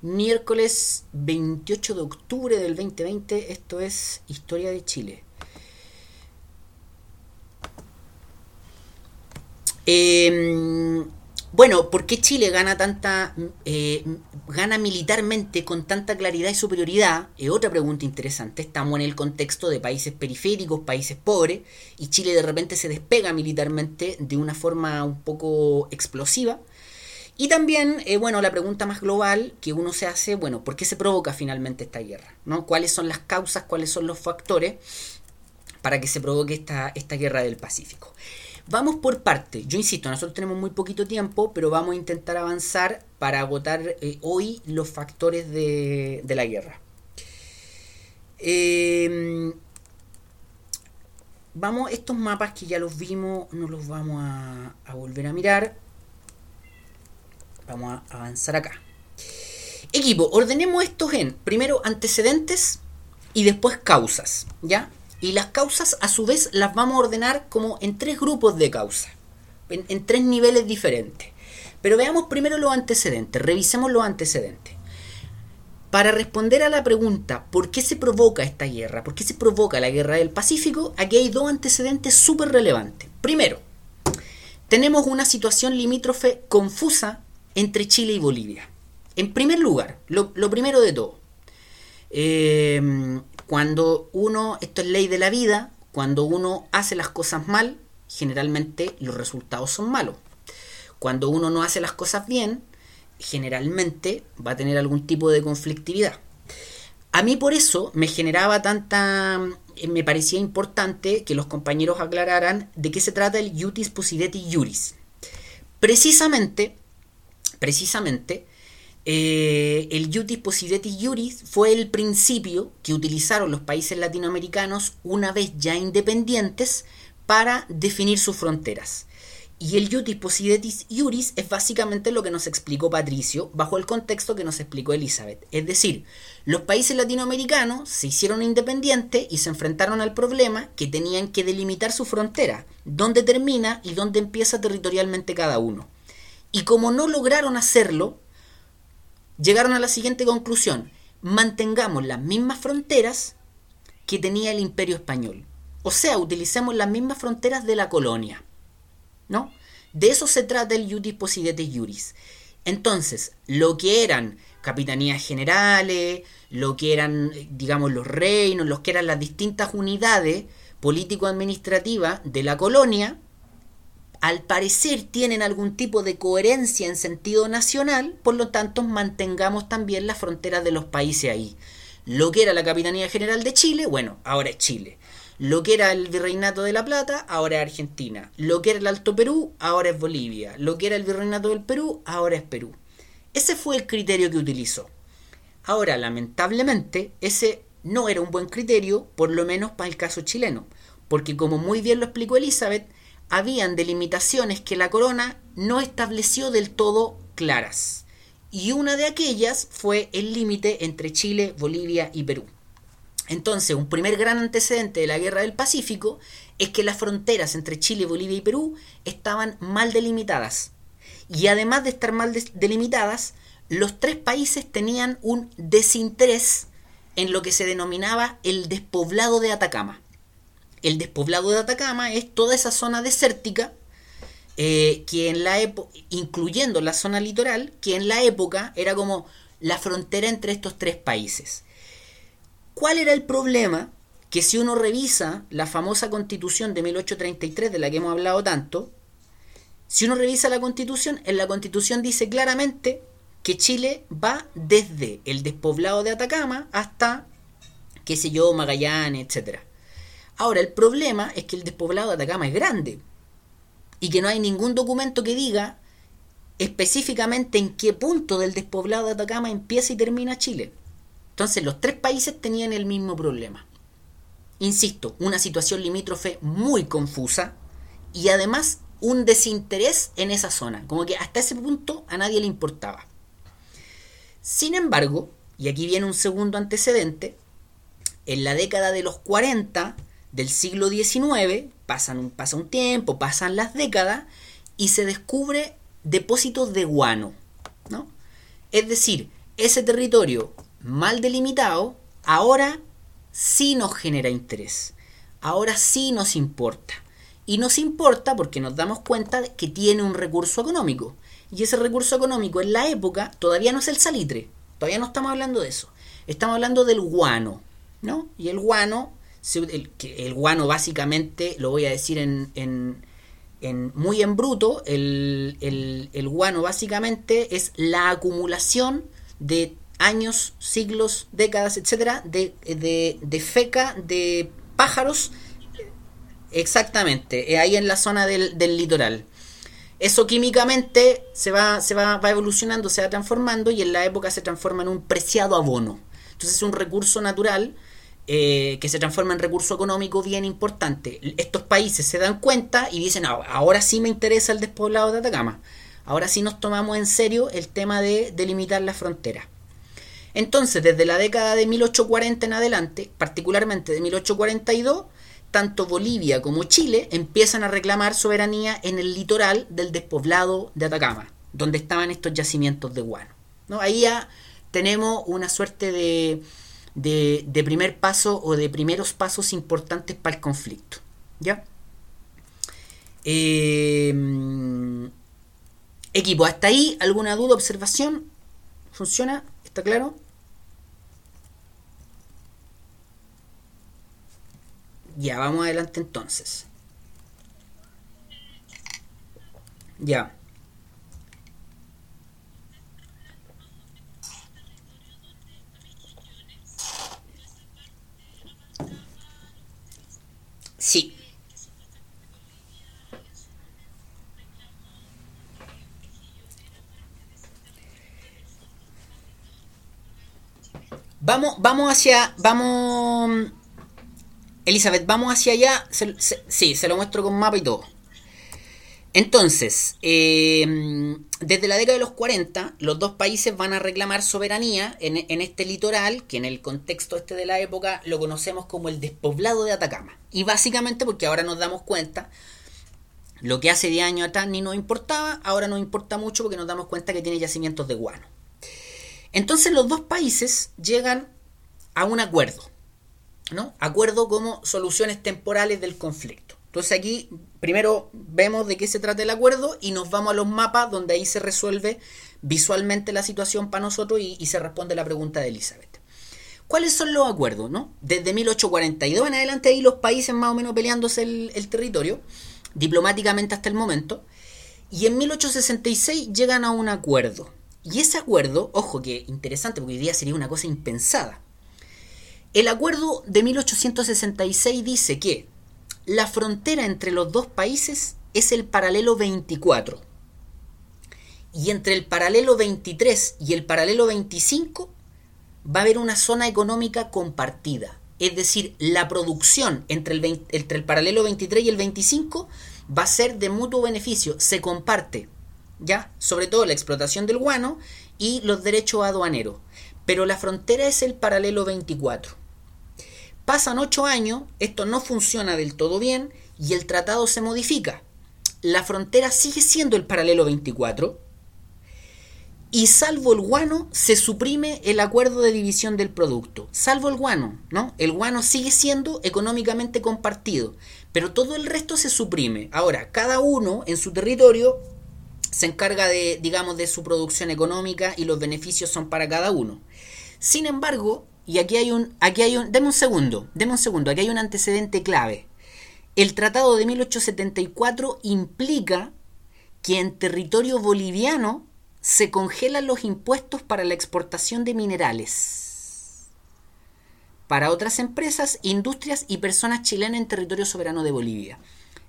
Miércoles 28 de octubre del 2020, esto es Historia de Chile. Eh, bueno, ¿por qué Chile gana tanta eh, gana militarmente con tanta claridad y superioridad? Es otra pregunta interesante. Estamos en el contexto de países periféricos, países pobres, y Chile de repente se despega militarmente de una forma un poco explosiva. Y también, eh, bueno, la pregunta más global que uno se hace, bueno, ¿por qué se provoca finalmente esta guerra? ¿no? ¿Cuáles son las causas, cuáles son los factores para que se provoque esta, esta guerra del Pacífico? Vamos por parte. Yo insisto, nosotros tenemos muy poquito tiempo, pero vamos a intentar avanzar para agotar eh, hoy los factores de, la guerra. Em, vamos, estos mapas que ya los vimos, no los vamos a volver a mirar. Vamos a avanzar acá. Equipo, ordenemos estos en primero antecedentes y después causas, ¿ya? Y las causas a su vez las vamos a ordenar como en tres grupos de causas, en, tres niveles diferentes. Pero veamos primero los antecedentes, revisemos los antecedentes. Para responder a la pregunta ¿por qué se provoca esta guerra? ¿Por qué se provoca la guerra del Pacífico? Aquí hay dos antecedentes súper relevantes. Primero, tenemos una situación limítrofe confusa entre Chile y Bolivia. En primer lugar, lo, primero de todo, eh, cuando uno, esto es ley de la vida, cuando uno hace las cosas mal, generalmente los resultados son malos. Cuando uno no hace las cosas bien, generalmente va a tener algún tipo de conflictividad. A mí por eso me generaba tanta, me parecía importante que los compañeros aclararan de qué se trata el iutis possidetis iuris. Precisamente, precisamente, eh, el Iutis Possidetis Iuris fue el principio que utilizaron los países latinoamericanos una vez ya independientes para definir sus fronteras. Y el Iutis Possidetis Iuris es básicamente lo que nos explicó Patricio bajo el contexto que nos explicó Elizabeth. Es decir, los países latinoamericanos se hicieron independientes y se enfrentaron al problema que tenían que delimitar su frontera, dónde termina y dónde empieza territorialmente cada uno. Y como no lograron hacerlo, llegaron a la siguiente conclusión. Mantengamos las mismas fronteras que tenía el imperio español. O sea, utilicemos las mismas fronteras de la colonia. ¿No? De eso se trata el Iutis Possidetis Iuris. Entonces, lo que eran capitanías generales, lo que eran, digamos, los reinos, los que eran las distintas unidades político-administrativas de la colonia, al parecer tienen algún tipo de coherencia en sentido nacional, por lo tanto mantengamos también las fronteras de los países ahí. Lo que era la Capitanía General de Chile, bueno, ahora es Chile. Lo que era el Virreinato de la Plata, ahora es Argentina. Lo que era el Alto Perú, ahora es Bolivia. Lo que era el Virreinato del Perú, ahora es Perú. Ese fue el criterio que utilizó. Ahora, lamentablemente, ese no era un buen criterio, por lo menos para el caso chileno, porque como muy bien lo explicó Elizabeth, habían delimitaciones que la corona no estableció del todo claras. Y una de aquellas fue el límite entre Chile, Bolivia y Perú. Entonces, un primer gran antecedente de la Guerra del Pacífico es que las fronteras entre Chile, Bolivia y Perú estaban mal delimitadas. Y además de estar mal delimitadas, los tres países tenían un desinterés en lo que se denominaba el despoblado de Atacama el despoblado de Atacama es toda esa zona desértica, eh, que en la incluyendo la zona litoral, que en la época era como la frontera entre estos tres países. ¿Cuál era el problema? Que si uno revisa la famosa constitución de 1833 de la que hemos hablado tanto, si uno revisa la constitución, en la constitución dice claramente que Chile va desde el despoblado de Atacama hasta, qué sé yo, Magallanes, etcétera. Ahora, el problema es que el despoblado de Atacama es grande y que no hay ningún documento que diga específicamente en qué punto del despoblado de Atacama empieza y termina Chile. Entonces los tres países tenían el mismo problema. Insisto, una situación limítrofe muy confusa y además un desinterés en esa zona, como que hasta ese punto a nadie le importaba. Sin embargo, y aquí viene un segundo antecedente, en la década de los 40 del siglo XIX, pasan pasa un tiempo, pasan las décadas, y se descubre depósitos de guano. ¿no? Es decir, ese territorio mal delimitado ahora sí nos genera interés, ahora sí nos importa. Y nos importa porque nos damos cuenta que tiene un recurso económico. Y ese recurso económico en la época todavía no es el salitre, todavía no estamos hablando de eso. Estamos hablando del guano, ¿no? Y el guano, el, guano básicamente, lo voy a decir en, en, muy en bruto, el, el, guano básicamente es la acumulación de años, siglos, décadas, etcétera, de, de, de feca de pájaros Exactamente, eh, ahí en la zona del, litoral. Eso químicamente se, va, se va, evolucionando, se va transformando y en la época se transforma en un preciado abono. Entonces es un recurso natural eh, que se transforma en recurso económico bien importante. Estos países se dan cuenta y dicen, ah, ahora sí me interesa el despoblado de Atacama. Ahora sí nos tomamos en serio el tema de delimitar la frontera. Entonces, desde la década de 1840 en adelante, particularmente de 1842, tanto Bolivia como Chile empiezan a reclamar soberanía en el litoral del despoblado de Atacama, donde estaban estos yacimientos de guano. ¿no? Ahí ya tenemos una suerte de, de, primer paso o de primeros pasos importantes para el conflicto. ¿Ya? Em, equipo, hasta ahí, ¿alguna duda, observación? ¿Funciona? ¿Está claro? Ya, vamos adelante entonces. Ya. Sí. Vamos, vamos hacia, vamos Elizabeth, vamos hacia allá. sí, se lo muestro con mapa y todo. Entonces, em, desde la década de los 40, los dos países van a reclamar soberanía en, este litoral, que en el contexto este de la época lo conocemos como el despoblado de Atacama. Y básicamente porque ahora nos damos cuenta, lo que hace 10 años atrás ni nos importaba, ahora nos importa mucho porque nos damos cuenta que tiene yacimientos de guano. Entonces los dos países llegan a un acuerdo. ¿no? Acuerdo como soluciones temporales del conflicto. Entonces aquí primero vemos de qué se trata el acuerdo y nos vamos a los mapas donde ahí se resuelve visualmente la situación para nosotros y, se responde la pregunta de Elizabeth. ¿Cuáles son los acuerdos? No? Desde 1842 en adelante ahí los países más o menos peleándose el, el territorio, diplomáticamente hasta el momento, y en 1866 llegan a un acuerdo. Y ese acuerdo, ojo que interesante porque hoy día sería una cosa impensada, el acuerdo de 1866 dice que la frontera entre los dos países es el paralelo 24 y entre el paralelo 23 y el paralelo 25 va a haber una zona económica compartida. Es decir, la producción entre el, paralelo 23 y el 25 va a ser de mutuo beneficio, se comparte, ¿ya? Sobre todo la explotación del guano y los derechos aduaneros pero la frontera es el paralelo 24. Pasan ocho años, esto no funciona del todo bien y el tratado se modifica. La frontera sigue siendo el paralelo 24 y salvo el guano se suprime el acuerdo de división del producto. Salvo el guano, ¿no? El guano sigue siendo económicamente compartido, pero todo el resto se suprime. Ahora, cada uno en su territorio se encarga de, digamos, de su producción económica y los beneficios son para cada uno. Sin embargo, y aquí hay un, aquí hay un, deme un segundo, deme un segundo, aquí hay un antecedente clave. El Tratado de 1874 implica que en territorio boliviano se congelan los impuestos para la exportación de minerales para otras empresas, industrias y personas chilenas en territorio soberano de Bolivia.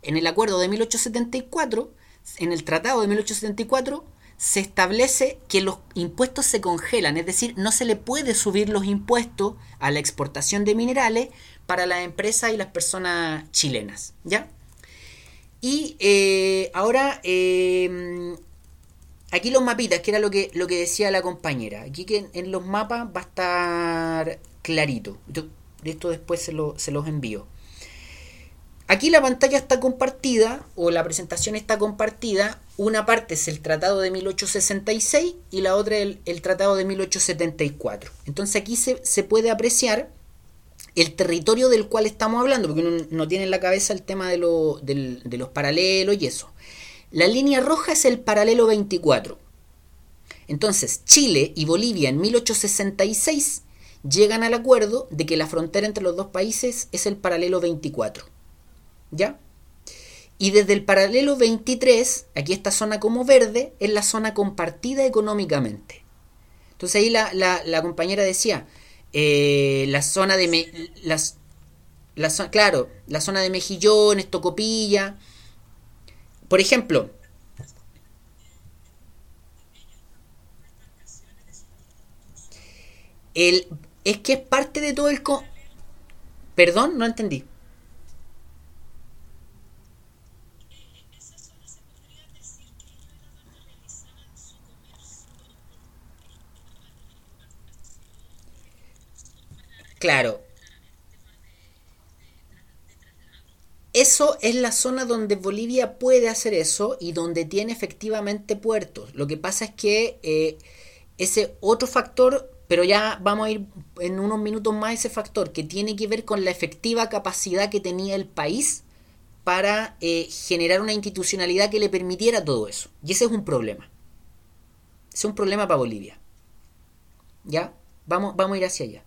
En el acuerdo de 1874, en el Tratado de 1874, se establece que los impuestos se congelan, es decir, no se le puede subir los impuestos a la exportación de minerales para las empresas y las personas chilenas, ¿ya? Y eh, ahora, em, aquí los mapitas, que era lo que, lo que decía la compañera, aquí que en, los mapas va a estar clarito, esto después se, se los envío. Aquí la pantalla está compartida, o la presentación está compartida, una parte es el Tratado de 1866 y la otra el, el Tratado de 1874. Entonces aquí se, puede apreciar el territorio del cual estamos hablando, porque uno no tiene en la cabeza el tema de, lo, de los paralelos y eso. La línea roja es el paralelo 24. Entonces, Chile y Bolivia en 1866 llegan al acuerdo de que la frontera entre los dos países es el paralelo 24. ¿Ya? Y desde el paralelo 23, aquí esta zona como verde, es la zona compartida económicamente. Entonces ahí la, compañera decía, eh, la zona de... Me, las, la, claro, la zona de Mejillones, Tocopilla. Por ejemplo, el, es que es parte de todo el... Perdón, no entendí. Claro. Eso es la zona donde Bolivia puede hacer eso y donde tiene efectivamente puertos. Lo que pasa es que eh, ese otro factor, pero ya vamos a ir en unos minutos más ese factor, que tiene que ver con la efectiva capacidad que tenía el país para eh, generar una institucionalidad que le permitiera todo eso. Y ese es un problema. Es un problema para Bolivia. ¿Ya? Vamos, vamos a ir hacia allá.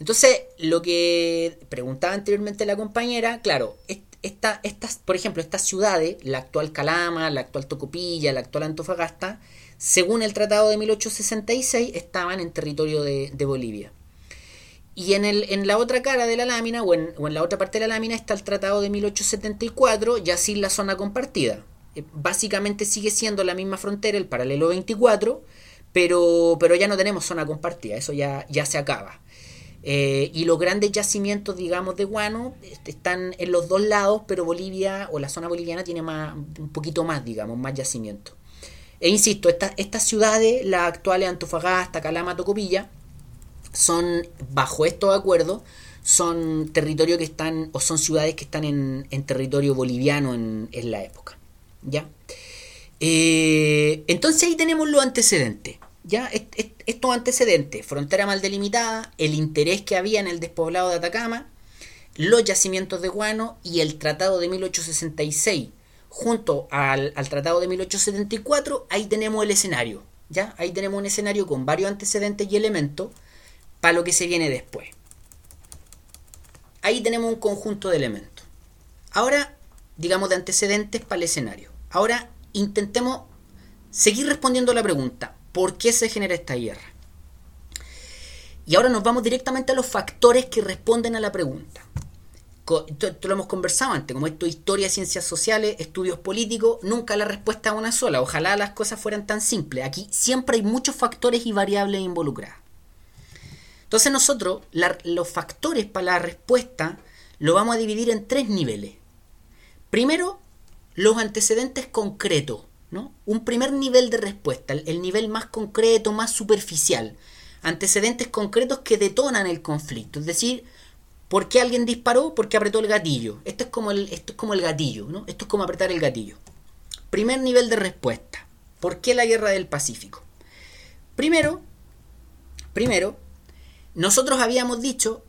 Entonces, lo que preguntaba anteriormente la compañera, claro, esta, estas, por ejemplo, estas ciudades, la actual Calama, la actual Tocopilla, la actual Antofagasta, según el Tratado de 1866, estaban en territorio de, Bolivia. Y en, el, en la otra cara de la lámina, o en, o en la otra parte de la lámina, está el Tratado de 1874, ya sin la zona compartida. Eh, básicamente sigue siendo la misma frontera, el paralelo 24, pero, pero ya no tenemos zona compartida, eso ya, ya se acaba. Eh, y los grandes yacimientos, digamos, de guano están en los dos lados, pero Bolivia o la zona boliviana tiene más, un poquito más, digamos, más yacimientos. E insisto, estas ciudades, las actuales Antofagasta, Calama, Tocopilla, son, bajo estos acuerdos, son territorios que están, o son ciudades que están en, territorio boliviano en, la época. ¿Ya? Eh, entonces ahí tenemos los antecedentes. ¿Ya? estos antecedentes, frontera mal delimitada, el interés que había en el despoblado de Atacama, los yacimientos de guano y el Tratado de 1866, junto al, Tratado de 1874, ahí tenemos el escenario. ¿ya? Ahí tenemos un escenario con varios antecedentes y elementos para lo que se viene después. Ahí tenemos un conjunto de elementos. Ahora, digamos, de antecedentes para el escenario. Ahora intentemos seguir respondiendo la pregunta, ¿Por qué se genera esta guerra? Y ahora nos vamos directamente a los factores que responden a la pregunta. Esto, lo hemos conversado antes, como esto historia, ciencias sociales, estudios políticos, nunca la respuesta es una sola. Ojalá las cosas fueran tan simples. Aquí siempre hay muchos factores y variables involucradas. Entonces nosotros los factores para la respuesta lo vamos a dividir en tres niveles. Primero, los antecedentes concretos. Un primer nivel de respuesta, el nivel más concreto, más superficial, antecedentes concretos que detonan el conflicto, es decir, ¿por qué alguien disparó? Porque apretó el gatillo. Esto es como el, esto es como el gatillo, ¿no? Esto es como apretar el gatillo. Primer nivel de respuesta. ¿Por qué la guerra del Pacífico? Primero, primero, nosotros habíamos dicho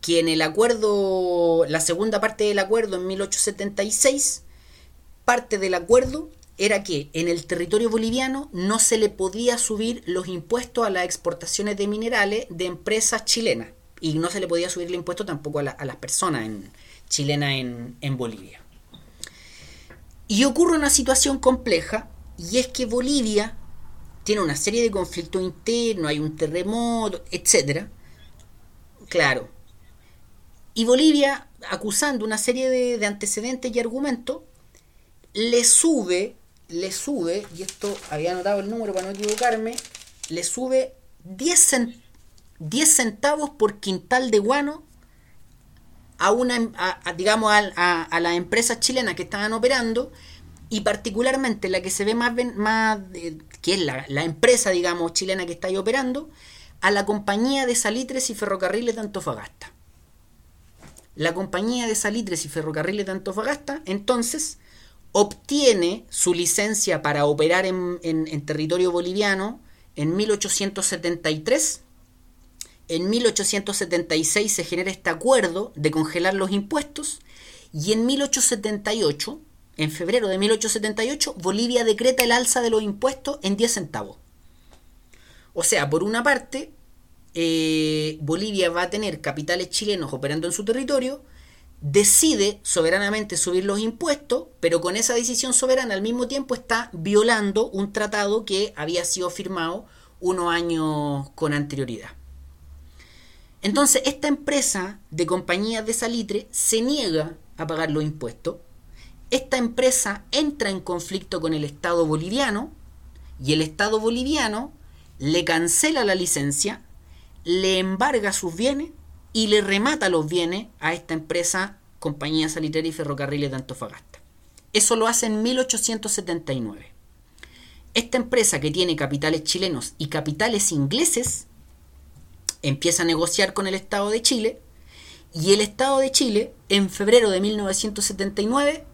que en el acuerdo, la segunda parte del acuerdo en 1876, parte del acuerdo era que en el territorio boliviano no se le podía subir los impuestos a las exportaciones de minerales de empresas chilenas y no se le podía subir el impuesto tampoco a, las personas en, chilenas en, Bolivia. Y ocurre una situación compleja y es que Bolivia tiene una serie de conflictos internos, hay un terremoto, etc. Claro. Y Bolivia, acusando una serie de antecedentes y argumentos, le sube le sube, y esto había anotado el número para no equivocarme, le sube 10, centavos por quintal de guano a una digamos a, las empresas chilenas que estaban operando y particularmente la que se ve más, más que es la, la, empresa digamos chilena que está ahí operando a la compañía de salitres y ferrocarriles de Antofagasta. La compañía de salitres y ferrocarriles de Antofagasta entonces obtiene su licencia para operar en, territorio boliviano en 1873. En 1876 se genera este acuerdo de congelar los impuestos y en 1878, en febrero de 1878, Bolivia decreta el alza de los impuestos en 10 centavos. O sea, por una parte, eh, Bolivia va a tener capitales chilenos operando en su territorio, decide soberanamente subir los impuestos, pero con esa decisión soberana al mismo tiempo está violando un tratado que había sido firmado unos años con anterioridad. Entonces, esta empresa de compañías de salitre se niega a pagar los impuestos. Esta empresa entra en conflicto con el Estado boliviano y el Estado boliviano le cancela la licencia, le embarga sus bienes y le remata los bienes a esta empresa Compañía Salitrera y Ferrocarriles de Antofagasta. Eso lo hace en 1879. Esta empresa que tiene capitales chilenos y capitales ingleses empieza a negociar con el Estado de Chile y el Estado de Chile en febrero de 1979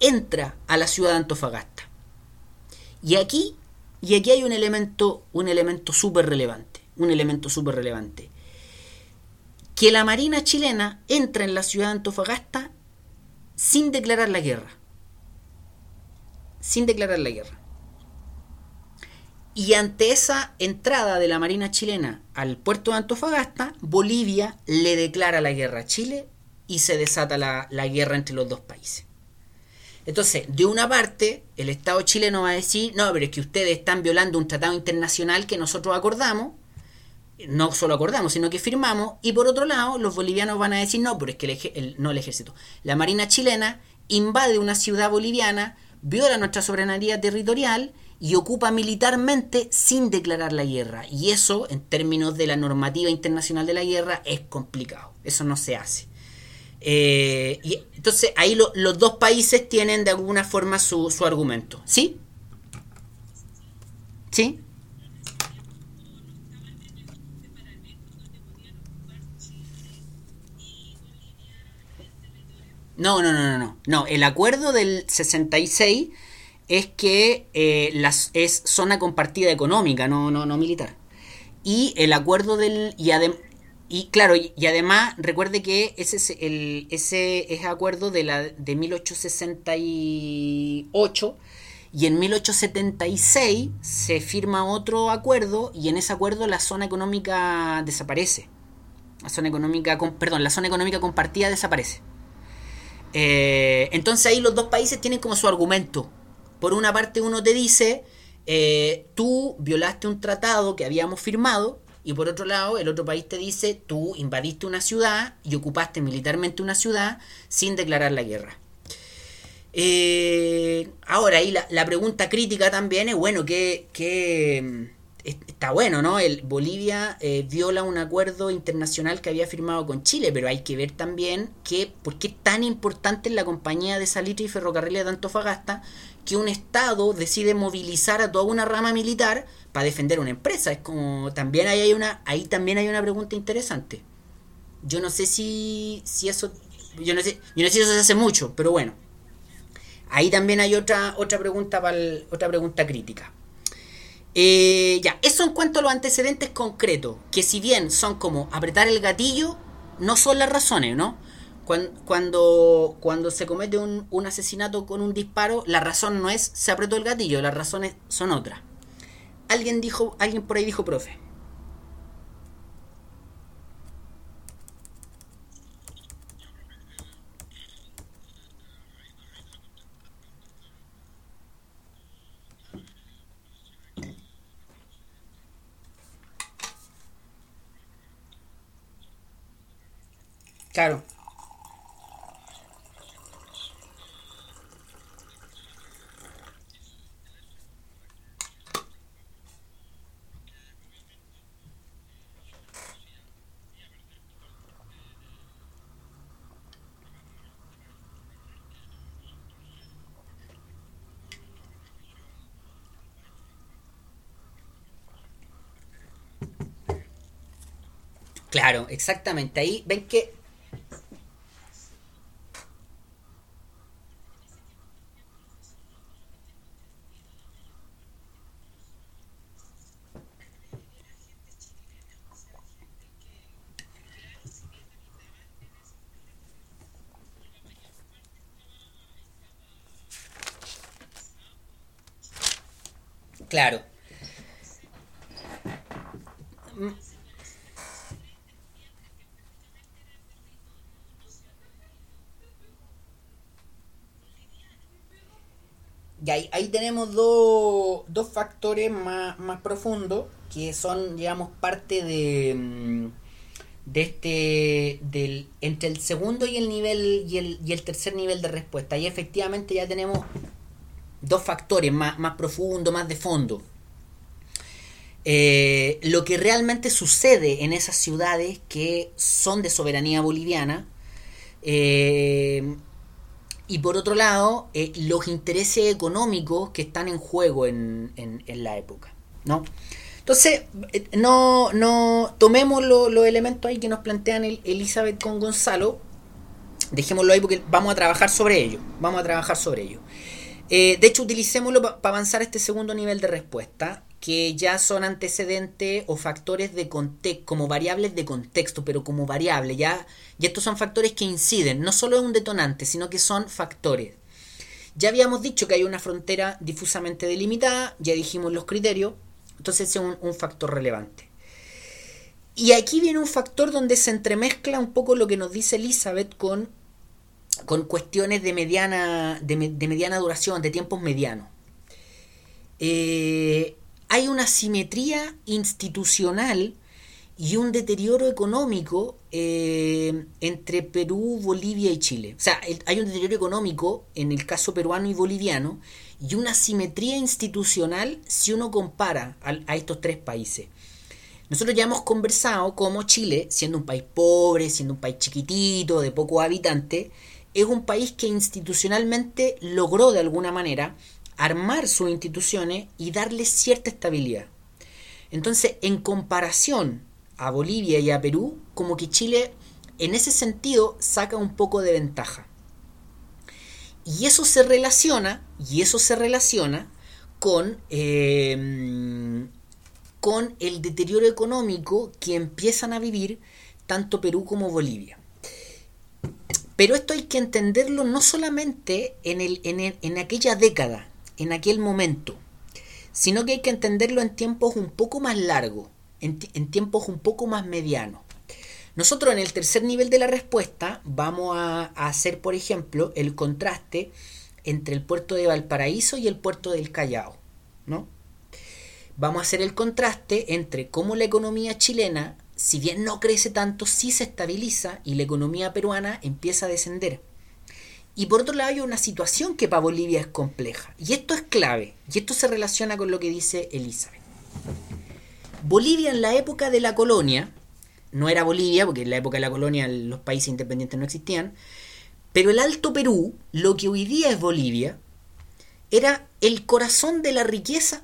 entra a la ciudad de Antofagasta. Y aquí, y aquí hay un elemento, un elemento súper relevante, un elemento súper relevante. Que la Marina chilena entra en la ciudad de Antofagasta sin declarar la guerra. Sin declarar la guerra. Y ante esa entrada de la Marina chilena al puerto de Antofagasta, Bolivia le declara la guerra a Chile y se desata la, guerra entre los dos países. Entonces, de una parte, el Estado chileno va a decir, no, pero es que ustedes están violando un tratado internacional que nosotros acordamos, no solo acordamos, sino que firmamos, y por otro lado, los bolivianos van a decir, no, pero es que el, no el ejército, la Marina chilena invade una ciudad boliviana, viola nuestra soberanía territorial, y ocupa militarmente sin declarar la guerra. Y eso, en términos de la normativa internacional de la guerra, es complicado. Eso no se hace. Eh, y entonces ahí los dos países tienen de alguna forma su, su argumento. ¿Sí? ¿Sí? No, no, no, no, no. No, el acuerdo del 66 es que eh, es zona compartida económica, no, no, no militar. Y el acuerdo del... Y, y claro, y, además recuerde que ese es el ese es acuerdo de, la, de 1868 y en 1876 se firma otro acuerdo y en ese acuerdo la zona económica desaparece. La zona económica, perdón, la zona económica compartida desaparece. Eh, entonces ahí los dos países tienen como su argumento por una parte uno te dice, eh, tú violaste un tratado que habíamos firmado, y por otro lado el otro país te dice, tú invadiste una ciudad y ocupaste militarmente una ciudad sin declarar la guerra. Eh, ahora ahí la, pregunta crítica también es, bueno, ¿qué, qué está bueno, ¿no? El Bolivia eh, viola un acuerdo internacional que había firmado con Chile, pero hay que ver también que, por qué es tan importante en la compañía de salitre y ferrocarriles de Antofagasta que un Estado decide movilizar a toda una rama militar para defender una empresa. Es como, también hay una, ahí también hay una pregunta interesante. Yo no sé si, si eso, yo no sé, yo no sé si eso se hace mucho, pero bueno. Ahí también hay otra, otra pregunta para otra pregunta crítica. Eh, ya, eso en cuanto a los antecedentes concretos, que si bien son como apretar el gatillo, no son las razones, ¿no? Cuando, cuando, se comete un, un, asesinato con un disparo, la razón no es se apretó el gatillo, las razones son otras. Alguien dijo, alguien por ahí dijo, profe. Claro. Claro, exactamente. Ahí ven que Claro. Y ahí, tenemos dos, factores más, profundos que son, digamos, parte de, mm, de este, del, entre el segundo y el nivel y el, y el tercer nivel de respuesta. Y efectivamente ya tenemos dos factores más, más profundos, más de fondo. Eh, lo que realmente sucede en esas ciudades que son de soberanía boliviana eh, y por otro lado eh, los intereses económicos que están en juego en, la época ¿no? entonces no, no tomemos los elementos ahí que nos plantean Elizabeth con Gonzalo dejémoslo ahí porque vamos a trabajar sobre ello vamos a trabajar sobre ello de hecho utilicémoslo para avanzar a este segundo nivel de respuesta que ya son antecedentes o factores de contexto, como variables de contexto, pero como variable, ya, y estos son factores que inciden, no solo es un detonante, sino que son factores. Ya habíamos dicho que hay una frontera difusamente delimitada, ya dijimos los criterios, entonces es un, un factor relevante. Y aquí viene un factor donde se entremezcla un poco lo que nos dice Elizabeth con, con cuestiones de mediana, de, mediana duración, de tiempos medianos. Eh, hay una simetría institucional y un deterioro económico eh, entre Perú, Bolivia y Chile. O sea, hay un deterioro económico en el caso peruano y boliviano y una simetría institucional si uno compara a, estos tres países. Nosotros ya hemos conversado cómo Chile, siendo un país pobre, siendo un país chiquitito, de pocos habitantes, es un país que institucionalmente logró de alguna manera armar sus instituciones y darle cierta estabilidad. Entonces, en comparación a Bolivia y a Perú, como que Chile en ese sentido saca un poco de ventaja. Y eso se relaciona, y eso se relaciona con, eh, con el deterioro económico que empiezan a vivir tanto Perú como Bolivia. Pero esto hay que entenderlo no solamente en, el, en, en aquella década, en aquel momento, sino que hay que entenderlo en tiempos un poco más largos, en, tiempos un poco más medianos. Nosotros en el tercer nivel de la respuesta vamos a, hacer, por ejemplo, el contraste entre el puerto de Valparaíso y el puerto del Callao, ¿no? Vamos a hacer el contraste entre cómo la economía chilena, si bien no crece tanto, sí se estabiliza y la economía peruana empieza a descender. Y por otro lado hay una situación que para Bolivia es compleja. Y esto es clave. Y esto se relaciona con lo que dice Elizabeth. Bolivia en la época de la colonia, no era Bolivia, porque en la época de la colonia los países independientes no existían, pero el Alto Perú, lo que hoy día es Bolivia, era el corazón de la riqueza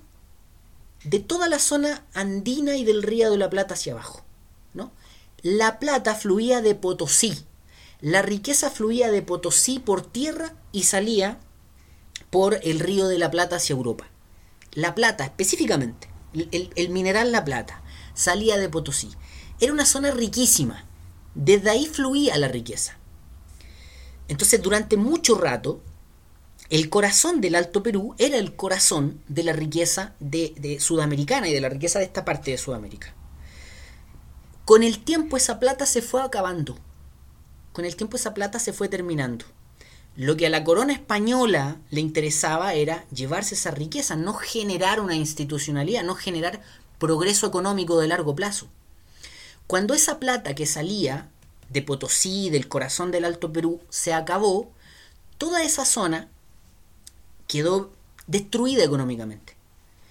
de toda la zona andina y del río de la Plata hacia abajo. La plata fluía de Potosí, la riqueza fluía de Potosí por tierra y salía por el río de la Plata hacia Europa. La plata, específicamente, el, mineral La Plata, salía de Potosí. Era una zona riquísima. Desde ahí fluía la riqueza. Entonces, durante mucho rato, el corazón del Alto Perú era el corazón de la riqueza de, sudamericana y de la riqueza de esta parte de Sudamérica. Con el tiempo esa plata se fue acabando con el tiempo esa plata se fue terminando. Lo que a la corona española le interesaba era llevarse esa riqueza, no generar una institucionalidad, no generar progreso económico de largo plazo. Cuando esa plata que salía de Potosí, del corazón del Alto Perú, se acabó, toda esa zona quedó destruida económicamente.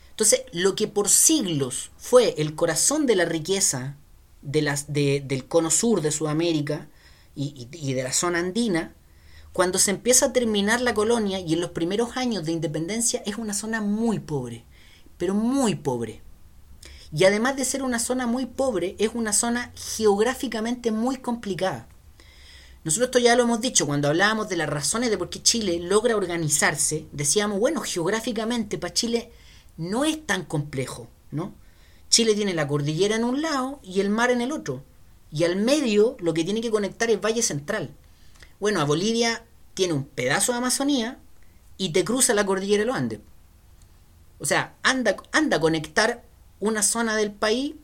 Entonces, lo que por siglos fue el corazón de la riqueza de las, del cono sur de Sudamérica, y, de la zona andina, cuando se empieza a terminar la colonia y en los primeros años de independencia es una zona muy pobre, pero muy pobre. Y además de ser una zona muy pobre, es una zona geográficamente muy complicada. Nosotros esto ya lo hemos dicho cuando hablábamos de las razones de por qué Chile logra organizarse, decíamos, bueno, geográficamente para Chile no es tan complejo, ¿no? Chile tiene la cordillera en un lado y el mar en el otro. Y al medio lo que tiene que conectar es Valle Central. Bueno, a Bolivia tiene un pedazo de Amazonía y te cruza la cordillera de los Andes. O sea, anda, anda a conectar una zona del país,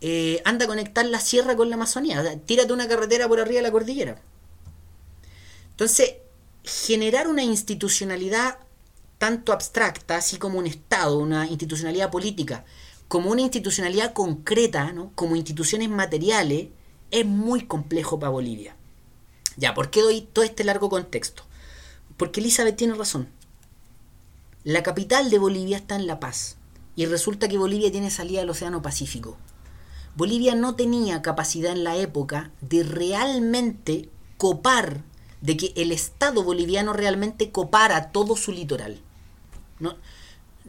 eh, anda a conectar la sierra con la Amazonía. Tírate una carretera por arriba de la cordillera. Entonces, generar una institucionalidad tanto abstracta, así como un Estado, una institucionalidad política, como una institucionalidad concreta, ¿no? como instituciones materiales, es muy complejo para Bolivia. Ya, ¿por qué doy todo este largo contexto? Porque Elizabeth tiene razón. La capital de Bolivia está en La Paz y resulta que Bolivia tiene salida al Océano Pacífico. Bolivia no tenía capacidad en la época de realmente copar, de que el Estado boliviano realmente copara todo su litoral. No,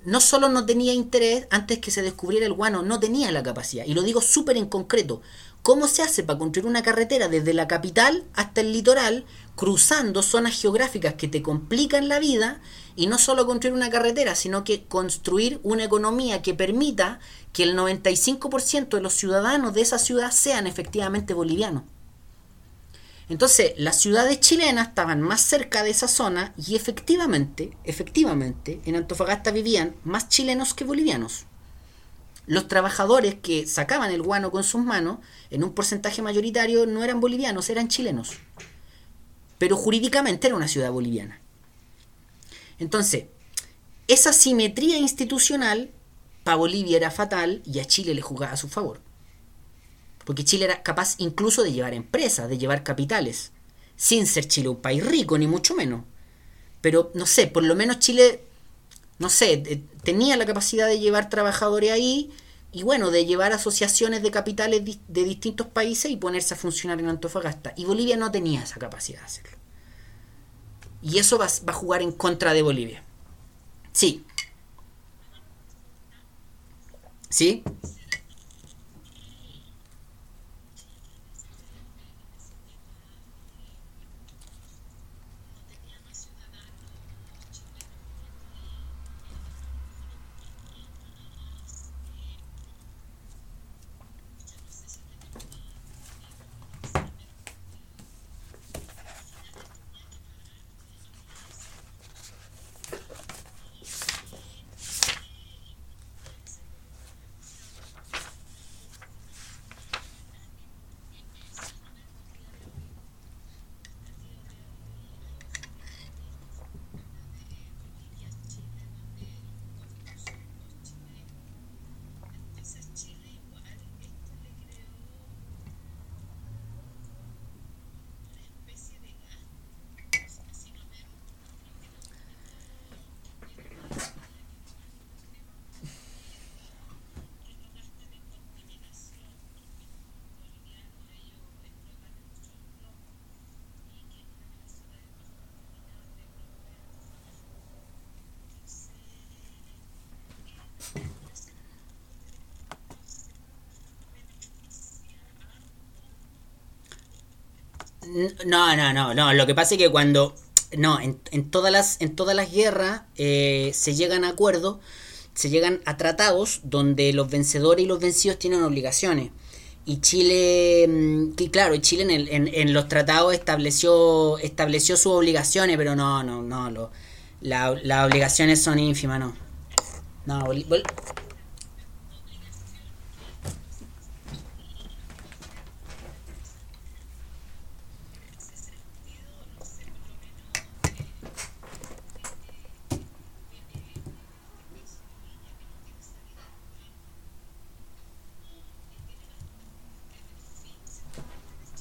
no solo no tenía interés antes que se descubriera el guano, no tenía la capacidad. Y lo digo súper en concreto. ¿Cómo se hace para construir una carretera desde la capital hasta el litoral, cruzando zonas geográficas que te complican la vida? Y no solo construir una carretera, sino que construir una economía que permita que el 95% de los ciudadanos de esa ciudad sean efectivamente bolivianos. Entonces, las ciudades chilenas estaban más cerca de esa zona y efectivamente, efectivamente, en Antofagasta vivían más chilenos que bolivianos. Los trabajadores que sacaban el guano con sus manos, en un porcentaje mayoritario, no eran bolivianos, eran chilenos. Pero jurídicamente era una ciudad boliviana. Entonces, esa simetría institucional para Bolivia era fatal y a Chile le jugaba a su favor porque Chile era capaz incluso de llevar empresas, de llevar capitales, sin ser Chile un país rico, ni mucho menos. Pero, no sé, por lo menos Chile, no sé, tenía la capacidad de llevar trabajadores ahí y bueno, de llevar asociaciones de capitales de distintos países y ponerse a funcionar en Antofagasta. Y Bolivia no tenía esa capacidad de hacerlo. Y eso va, va a jugar en contra de Bolivia. Sí. ¿Sí? No, no, no, no. Lo que pasa es que cuando. No, en, todas las, en todas las guerras eh, se llegan a acuerdos, se llegan a tratados donde los vencedores y los vencidos tienen obligaciones. Y Chile, mm, que claro, Chile en, en, en, los tratados estableció, estableció sus obligaciones, pero no, no, no, las obligaciones son ínfimas, no. No,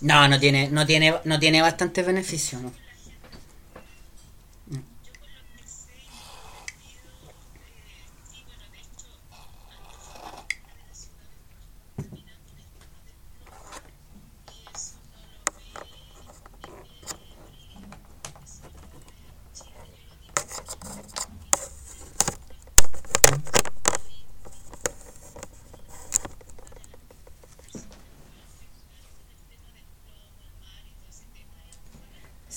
No, no tiene, no tiene, no tiene bastante beneficio, ¿no?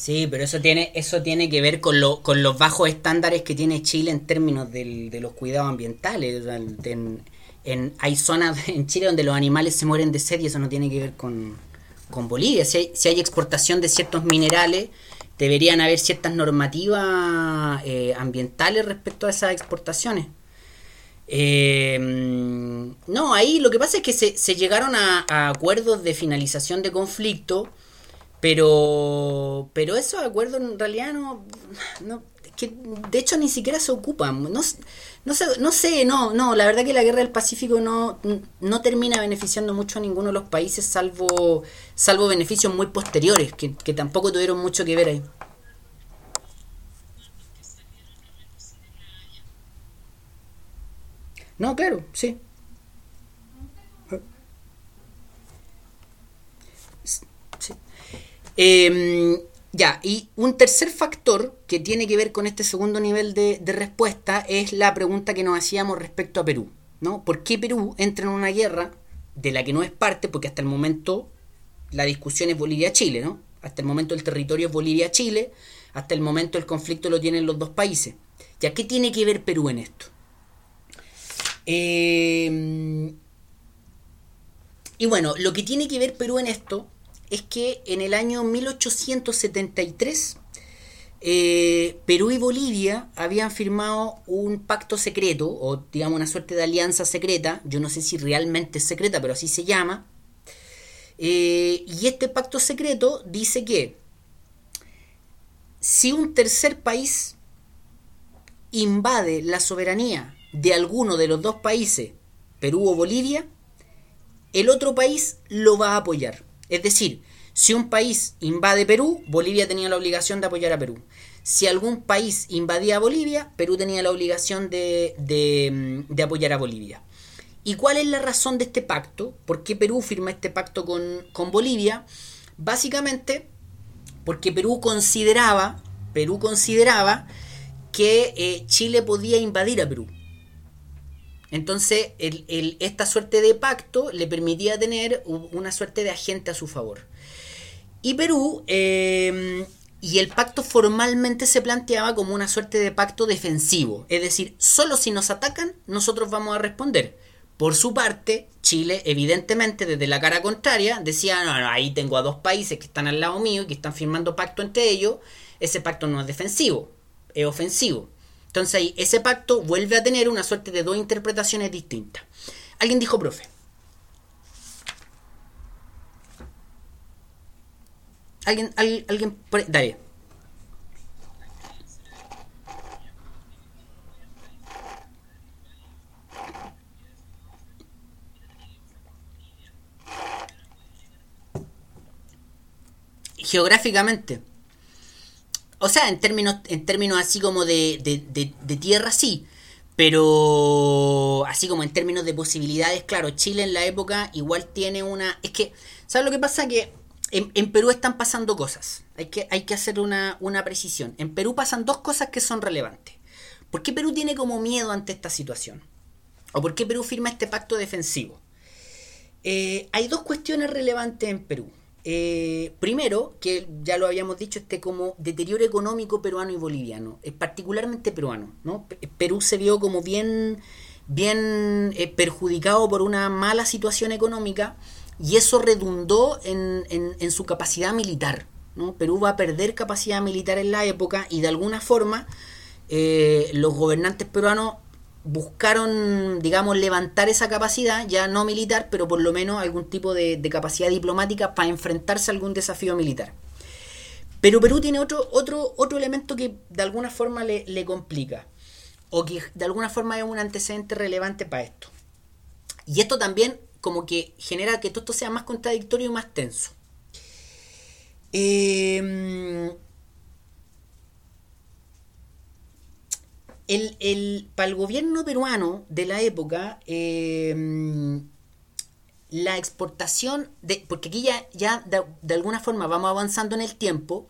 Sí, pero eso tiene, eso tiene que ver con, lo, con los bajos estándares que tiene Chile en términos de los cuidados ambientales. en, hay zonas en Chile donde los animales se mueren de sed y eso no tiene que ver con, con Bolivia. Si hay, si hay exportación de ciertos minerales, deberían haber ciertas normativas eh, ambientales respecto a esas exportaciones. Eh, no, ahí lo que pasa es que se, llegaron a, acuerdos de finalización de conflicto, pero, pero esos acuerdos en realidad no, que de hecho ni siquiera se ocupan. No, no, sé, no sé, no, no, la verdad que la guerra del Pacífico no, no termina beneficiando mucho a ninguno de los países, salvo, salvo beneficios muy posteriores, que, que tampoco tuvieron mucho que ver ahí. No, claro, sí. Em, ya, y un tercer factor que tiene que ver con este segundo nivel de, respuesta es la pregunta que nos hacíamos respecto a Perú. ¿no? ¿Por qué Perú entra en una guerra de la que no es parte? Porque hasta el momento la discusión es Bolivia-Chile, ¿no? Hasta el momento el territorio es Bolivia-Chile, hasta el momento el conflicto lo tienen los dos países. ¿Ya qué tiene que ver Perú en esto? Em, y bueno, lo que tiene que ver Perú en esto es que en el año 1873 eh, Perú y Bolivia habían firmado un pacto secreto, o digamos una suerte de alianza secreta, yo no sé si realmente es secreta, pero así se llama. Eh, y este pacto secreto dice que si un tercer país invade la soberanía de alguno de los dos países, Perú o Bolivia, el otro país lo va a apoyar. Es decir, si un país invade Perú, Bolivia tenía la obligación de apoyar a Perú. Si algún país invadía Bolivia, Perú tenía la obligación de, de, apoyar a Bolivia. ¿Y cuál es la razón de este pacto? ¿Por qué Perú firma este pacto con, con Bolivia? Básicamente porque Perú consideraba, Perú consideraba que eh, Chile podía invadir a Perú. Entonces, esta suerte de pacto le permitía tener una suerte de agente a su favor. Y Perú, em, y el pacto formalmente se planteaba como una suerte de pacto defensivo, es decir, solo si nos atacan, nosotros vamos a responder. Por su parte, Chile, evidentemente, desde la cara contraria, decía, no, no, ahí tengo a dos países que están al lado mío y que están firmando pacto entre ellos, ese pacto no es defensivo, es ofensivo. Entonces ahí ese pacto vuelve a tener una suerte de dos interpretaciones distintas. Alguien dijo, profe. Alguien, alguien, alguien, dale. Geográficamente. O sea, en términos, en términos así como de, de, tierra, sí. Pero así como en términos de posibilidades, claro, Chile en la época igual tiene una... Es que, ¿sabes lo que pasa? Que en, Perú están pasando cosas. Hay que, hay que hacer una, una, precisión. En Perú pasan dos cosas que son relevantes. ¿Por qué Perú tiene como miedo ante esta situación? ¿O por qué Perú firma este pacto defensivo? Eh, hay dos cuestiones relevantes en Perú. Eh, primero, que ya lo habíamos dicho, este como deterioro económico peruano y boliviano, es particularmente peruano. ¿no? Perú se vio como bien, bien eh, perjudicado por una mala situación económica y eso redundó en, en, su capacidad militar. ¿no? Perú va a perder capacidad militar en la época y de alguna forma eh, los gobernantes peruanos buscaron, digamos, levantar esa capacidad, ya no militar, pero por lo menos algún tipo de, capacidad diplomática para enfrentarse a algún desafío militar. Pero Perú tiene otro, otro, otro elemento que de alguna forma le, le complica, o que de alguna forma es un antecedente relevante para esto. Y esto también como que genera que todo esto sea más contradictorio y más tenso. Eh, el, para el gobierno peruano de la época, em, la exportación, de, porque aquí ya, ya de, alguna forma vamos avanzando en el tiempo,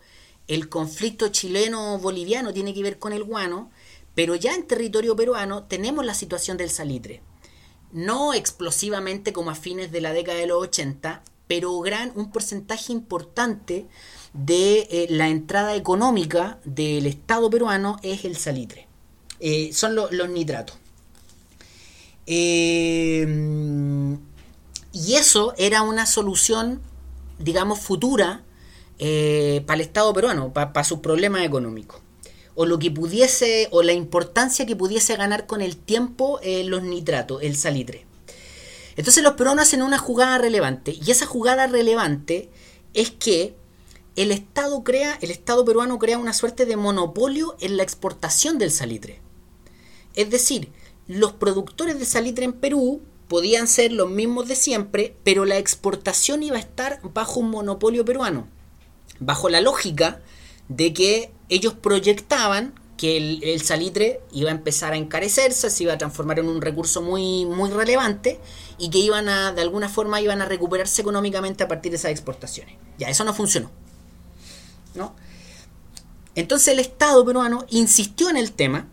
el conflicto chileno-boliviano tiene que ver con el guano, pero ya en territorio peruano tenemos la situación del salitre. No explosivamente como a fines de la década de los 80, pero gran, un porcentaje importante de eh, la entrada económica del Estado peruano es el salitre. Eh, son los nitratos. Eh, y eso era una solución, digamos, futura eh, para el Estado peruano, para sus problemas económicos. o lo que pudiese, o la importancia que pudiese ganar con el tiempo los nitratos, el salitre. Entonces los peruanos hacen una jugada relevante, y esa jugada relevante es que el Estado crea, el Estado peruano crea una suerte de monopolio en la exportación del salitre. Es decir, los productores de salitre en Perú podían ser los mismos de siempre, pero la exportación iba a estar bajo un monopolio peruano, bajo la lógica de que ellos proyectaban que el, salitre iba a empezar a encarecerse, se iba a transformar en un recurso muy, muy relevante y que iban a, de alguna forma, iban a recuperarse económicamente a partir de esas exportaciones. Ya, eso no funcionó. ¿no? Entonces el Estado peruano insistió en el tema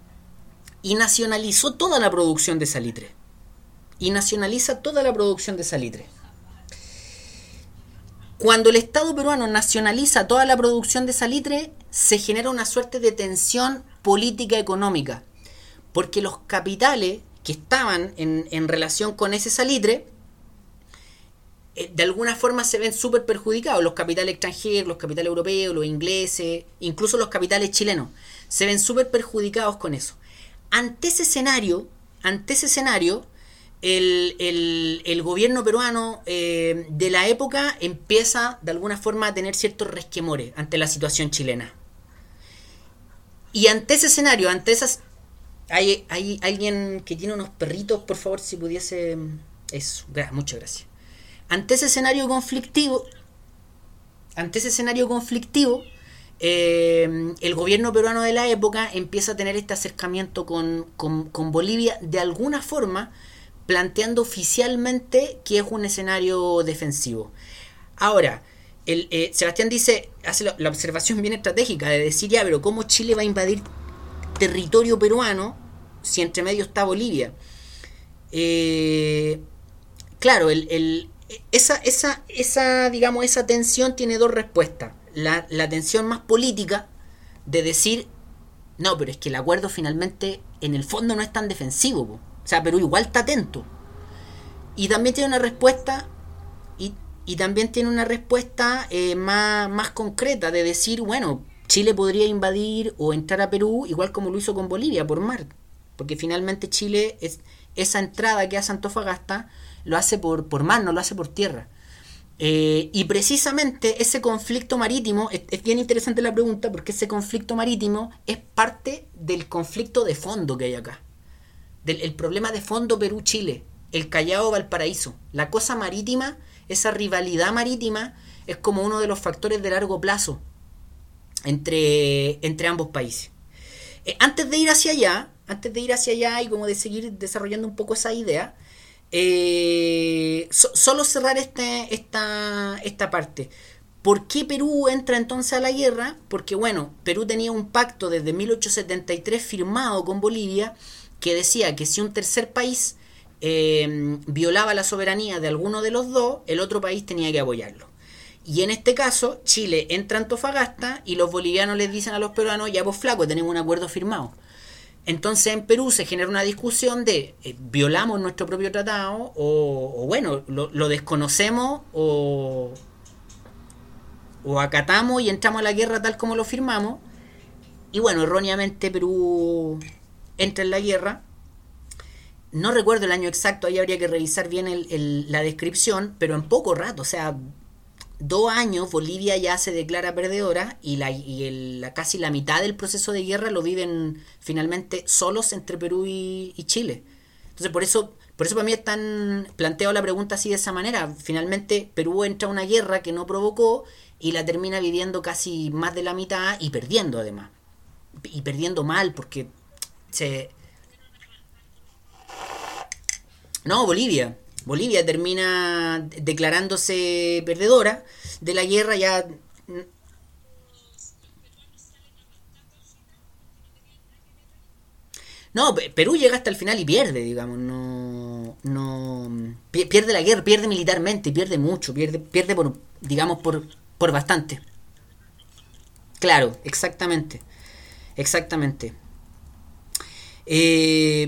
y nacionalizó toda la producción de salitre. Y nacionaliza toda la producción de salitre. Cuando el Estado peruano nacionaliza toda la producción de salitre, se genera una suerte de tensión política económica, porque los capitales que estaban en, en relación con ese salitre eh, de alguna forma se ven súper perjudicados. Los capitales extranjeros, los capitales europeos, los ingleses, incluso los capitales chilenos, se ven súper perjudicados con eso. Ante ese escenario, ante ese escenario, el, gobierno peruano eh, de la época empieza de alguna forma a tener ciertos resquemores ante la situación chilena. Y ante ese escenario, ante esas... Hay, hay alguien que tiene unos perritos, por favor, si pudiese... Eso, muchas gracias. Ante ese escenario conflictivo, ante ese escenario conflictivo, eh, el gobierno peruano de la época empieza a tener este acercamiento con, Bolivia de alguna forma, planteando oficialmente que es un escenario defensivo. Ahora, el, eh, Sebastián dice, hace la, observación bien estratégica de decir, ya, pero ¿cómo Chile va a invadir territorio peruano si entre medio está Bolivia? Eh, claro, el, esa, esa, esa, digamos, esa tensión tiene dos respuestas. La, la tensión más política de decir, no, pero es que el acuerdo finalmente en el fondo no es tan defensivo. O sea, Perú igual está atento. Y también tiene una respuesta, y, y también tiene una respuesta eh, más, más concreta de decir, bueno, Chile podría invadir o entrar a Perú igual como lo hizo con Bolivia, por mar. Porque finalmente Chile, es, esa entrada que hace Antofagasta, lo hace por, por mar, no lo hace por tierra. Eh, y precisamente ese conflicto marítimo, es, bien interesante la pregunta, porque ese conflicto marítimo es parte del conflicto de fondo que hay acá. Del el problema de fondo Perú-Chile, el Callao-Valparaíso. La cosa marítima, esa rivalidad marítima, es como uno de los factores de largo plazo entre, entre ambos países. Eh, antes de ir hacia allá, antes de ir hacia allá y como de seguir desarrollando un poco esa idea, eh, solo cerrar este, esta, esta parte. ¿Por qué Perú entra entonces a la guerra? Porque bueno, Perú tenía un pacto desde 1873 firmado con Bolivia que decía que si un tercer país eh, violaba la soberanía de alguno de los dos, el otro país tenía que apoyarlo. Y en este caso, Chile entra a Antofagasta y los bolivianos les dicen a los peruanos, ya pues flaco, tenemos un acuerdo firmado. Entonces en Perú se genera una discusión de eh, violamos nuestro propio tratado o, bueno, lo, desconocemos o, o acatamos y entramos a la guerra tal como lo firmamos. Y bueno, erróneamente Perú entra en la guerra. No recuerdo el año exacto, ahí habría que revisar bien la descripción, pero en poco rato, o sea, dos años Bolivia ya se declara perdedora y, la, y la, casi la mitad del proceso de guerra lo viven finalmente solos entre Perú y, Chile. Entonces por eso, por eso para mí es tan planteo la pregunta así de esa manera. Finalmente Perú entra a una guerra que no provocó y la termina viviendo casi más de la mitad y perdiendo además. Y perdiendo mal porque se... No, Bolivia. Bolivia termina declarándose perdedora de la guerra ya No, Perú llega hasta el final y pierde, digamos, no, no pierde la guerra, pierde militarmente, pierde mucho, pierde, pierde por, digamos, por, por bastante. Claro, exactamente, exactamente. Eh,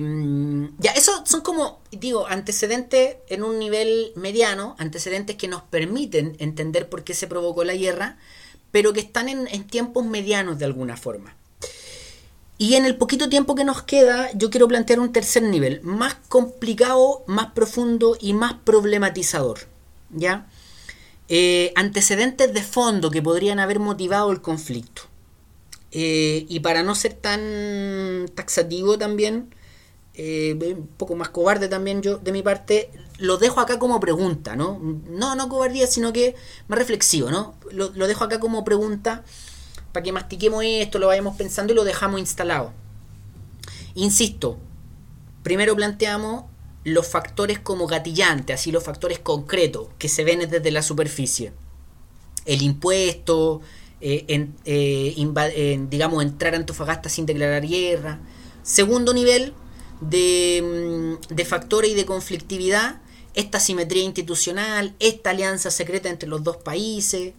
ya, eso son como, digo, antecedentes en un nivel mediano, antecedentes que nos permiten entender por qué se provocó la guerra, pero que están en, tiempos medianos de alguna forma. Y en el poquito tiempo que nos queda, yo quiero plantear un tercer nivel, más complicado, más profundo y más problematizador. ¿Ya? Eh, antecedentes de fondo que podrían haber motivado el conflicto. Eh, y para no ser tan taxativo también, eh, un poco más cobarde también yo de mi parte, lo dejo acá como pregunta, ¿no? No, no cobardía, sino que más reflexivo, ¿no? Lo, lo dejo acá como pregunta para que mastiquemos esto, lo vayamos pensando y lo dejamos instalado. Insisto, primero planteamos los factores como gatillantes, así los factores concretos que se ven desde la superficie. El impuesto, eh, eh, digamos, entrar a Antofagasta sin declarar guerra. Segundo nivel, Mm, de, factores y de conflictividad, esta simetría institucional, esta alianza secreta entre los dos países.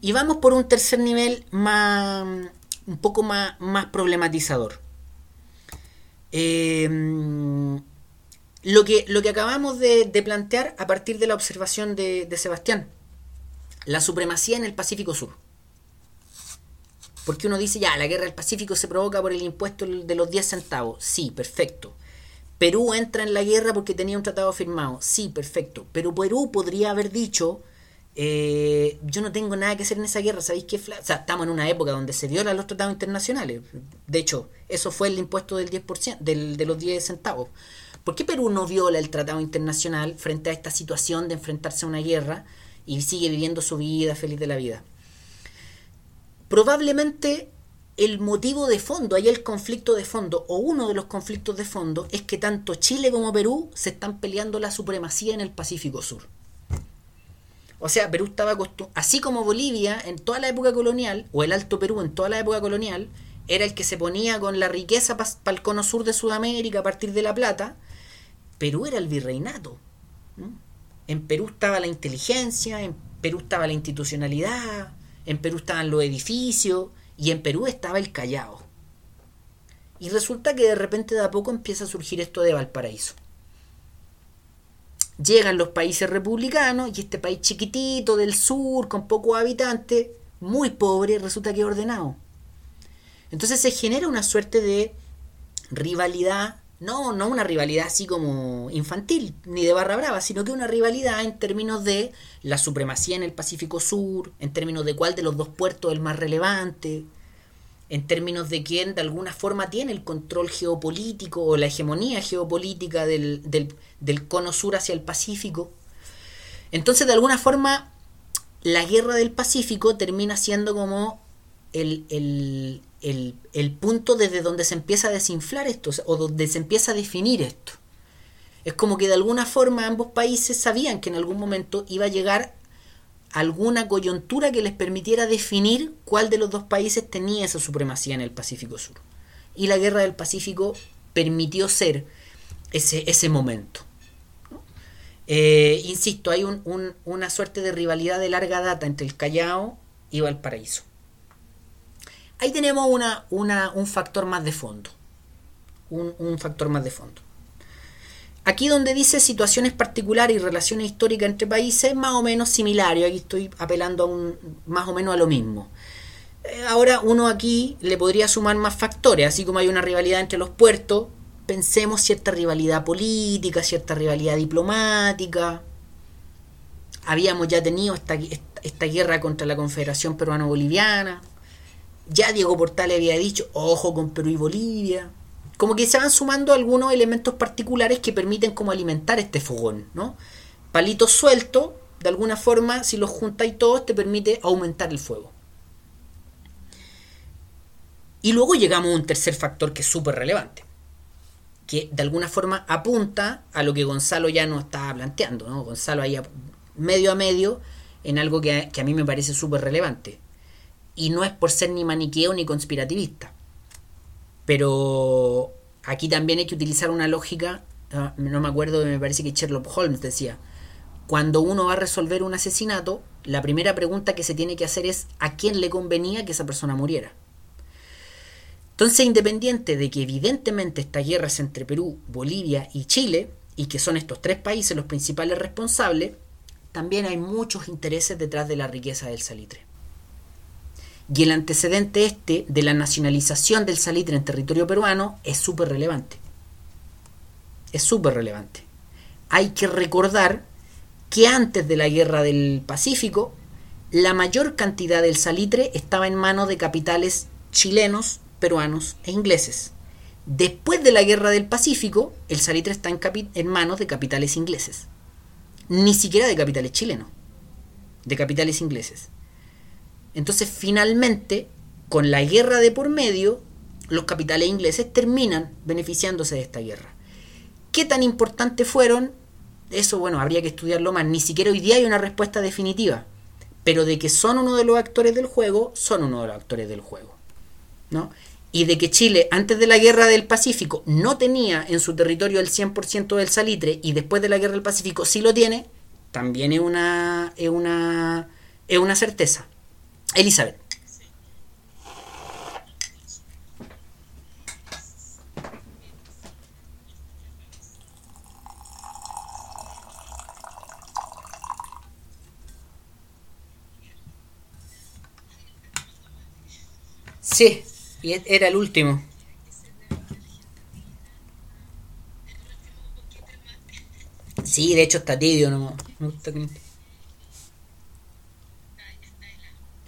Y vamos por un tercer nivel más, un poco más, más problematizador. Em, lo, que, lo que acabamos de, plantear a partir de la observación de, de Sebastián, la supremacía en el Pacífico Sur. Porque uno dice, ya, la guerra del Pacífico se provoca por el impuesto de los 10 centavos. Sí, perfecto. Perú entra en la guerra porque tenía un tratado firmado. Sí, perfecto. Pero Perú podría haber dicho, eh, yo no tengo nada que hacer en esa guerra, ¿sabéis qué? O sea, estamos en una época donde se violan los tratados internacionales. De hecho, eso fue el impuesto del 10%, del, de los 10 centavos. ¿Por qué Perú no viola el tratado internacional frente a esta situación de enfrentarse a una guerra y sigue viviendo su vida feliz de la vida? Probablemente el motivo de fondo, ahí el conflicto de fondo, o uno de los conflictos de fondo, es que tanto Chile como Perú se están peleando la supremacía en el Pacífico Sur. O sea, Perú estaba acostumbrado, así como Bolivia en toda la época colonial, o el Alto Perú en toda la época colonial, era el que se ponía con la riqueza para el cono sur de Sudamérica a partir de La Plata, Perú era el virreinato. En Perú estaba la inteligencia, en Perú estaba la institucionalidad, en Perú estaban los edificios y en Perú estaba el Callao. Y resulta que de repente de a poco empieza a surgir esto de Valparaíso. Llegan los países republicanos y este país chiquitito del sur, con pocos habitantes, muy pobre, resulta que ordenado. Entonces se genera una suerte de rivalidad no, no una rivalidad así como infantil, ni de barra brava, sino que una rivalidad en términos de la supremacía en el Pacífico Sur, en términos de cuál de los dos puertos es el más relevante, en términos de quién de alguna forma tiene el control geopolítico o la hegemonía geopolítica del, del cono sur hacia el Pacífico. Entonces, de alguna forma, la guerra del Pacífico termina siendo como el, el, el, punto desde donde se empieza a desinflar esto, o donde se empieza a definir esto. Es como que de alguna forma ambos países sabían que en algún momento iba a llegar alguna coyuntura que les permitiera definir cuál de los dos países tenía esa supremacía en el Pacífico Sur. Y la guerra del Pacífico permitió ser ese, ese momento. Eh, insisto, hay una suerte de rivalidad de larga data entre el Callao y Valparaíso. Ahí tenemos una, un factor más de fondo. Un, factor más de fondo. Aquí donde dice situaciones particulares y relaciones históricas entre países, más o menos similares. Aquí estoy apelando a un, más o menos a lo mismo. Eh, ahora uno aquí le podría sumar más factores, así como hay una rivalidad entre los puertos, pensemos cierta rivalidad política, cierta rivalidad diplomática. Habíamos ya tenido esta, esta guerra contra la Confederación Peruano-Boliviana. Ya Diego Portales había dicho, ojo con Perú y Bolivia. Como que se van sumando algunos elementos particulares que permiten como alimentar este fogón, ¿no? Palitos sueltos, de alguna forma, si los juntáis todos, te permite aumentar el fuego. Y luego llegamos a un tercer factor que es súper relevante, que de alguna forma apunta a lo que Gonzalo ya nos estaba planteando, ¿no? Gonzalo ahí medio a medio en algo que, que a mí me parece súper relevante y no es por ser ni maniqueo ni conspirativista. Pero aquí también hay que utilizar una lógica, ah, no me acuerdo, me parece que Sherlock Holmes decía, cuando uno va a resolver un asesinato, la primera pregunta que se tiene que hacer es a quién le convenía que esa persona muriera. Entonces, independiente de que evidentemente esta guerra es entre Perú, Bolivia y Chile, y que son estos tres países los principales responsables, también hay muchos intereses detrás de la riqueza del salitre. Y el antecedente este de la nacionalización del salitre en territorio peruano es súper relevante. Es súper relevante. Hay que recordar que antes de la guerra del Pacífico, la mayor cantidad del salitre estaba en manos de capitales chilenos, peruanos e ingleses. Después de la guerra del Pacífico, el salitre está en, en manos de capitales ingleses. Ni siquiera de capitales chilenos, de capitales ingleses. Entonces, finalmente, con la guerra de por medio, los capitales ingleses terminan beneficiándose de esta guerra. ¿Qué tan importantes fueron? Eso, bueno, habría que estudiarlo más. Ni siquiera hoy día hay una respuesta definitiva. Pero de que son uno de los actores del juego, son uno de los actores del juego. ¿no? Y de que Chile, antes de la guerra del Pacífico, no tenía en su territorio el 100% del salitre y después de la guerra del Pacífico sí lo tiene, también es una, es una, es una certeza. Elizabeth. Sí, y e-, era el último. Sí, de hecho está tibio, no me gusta que...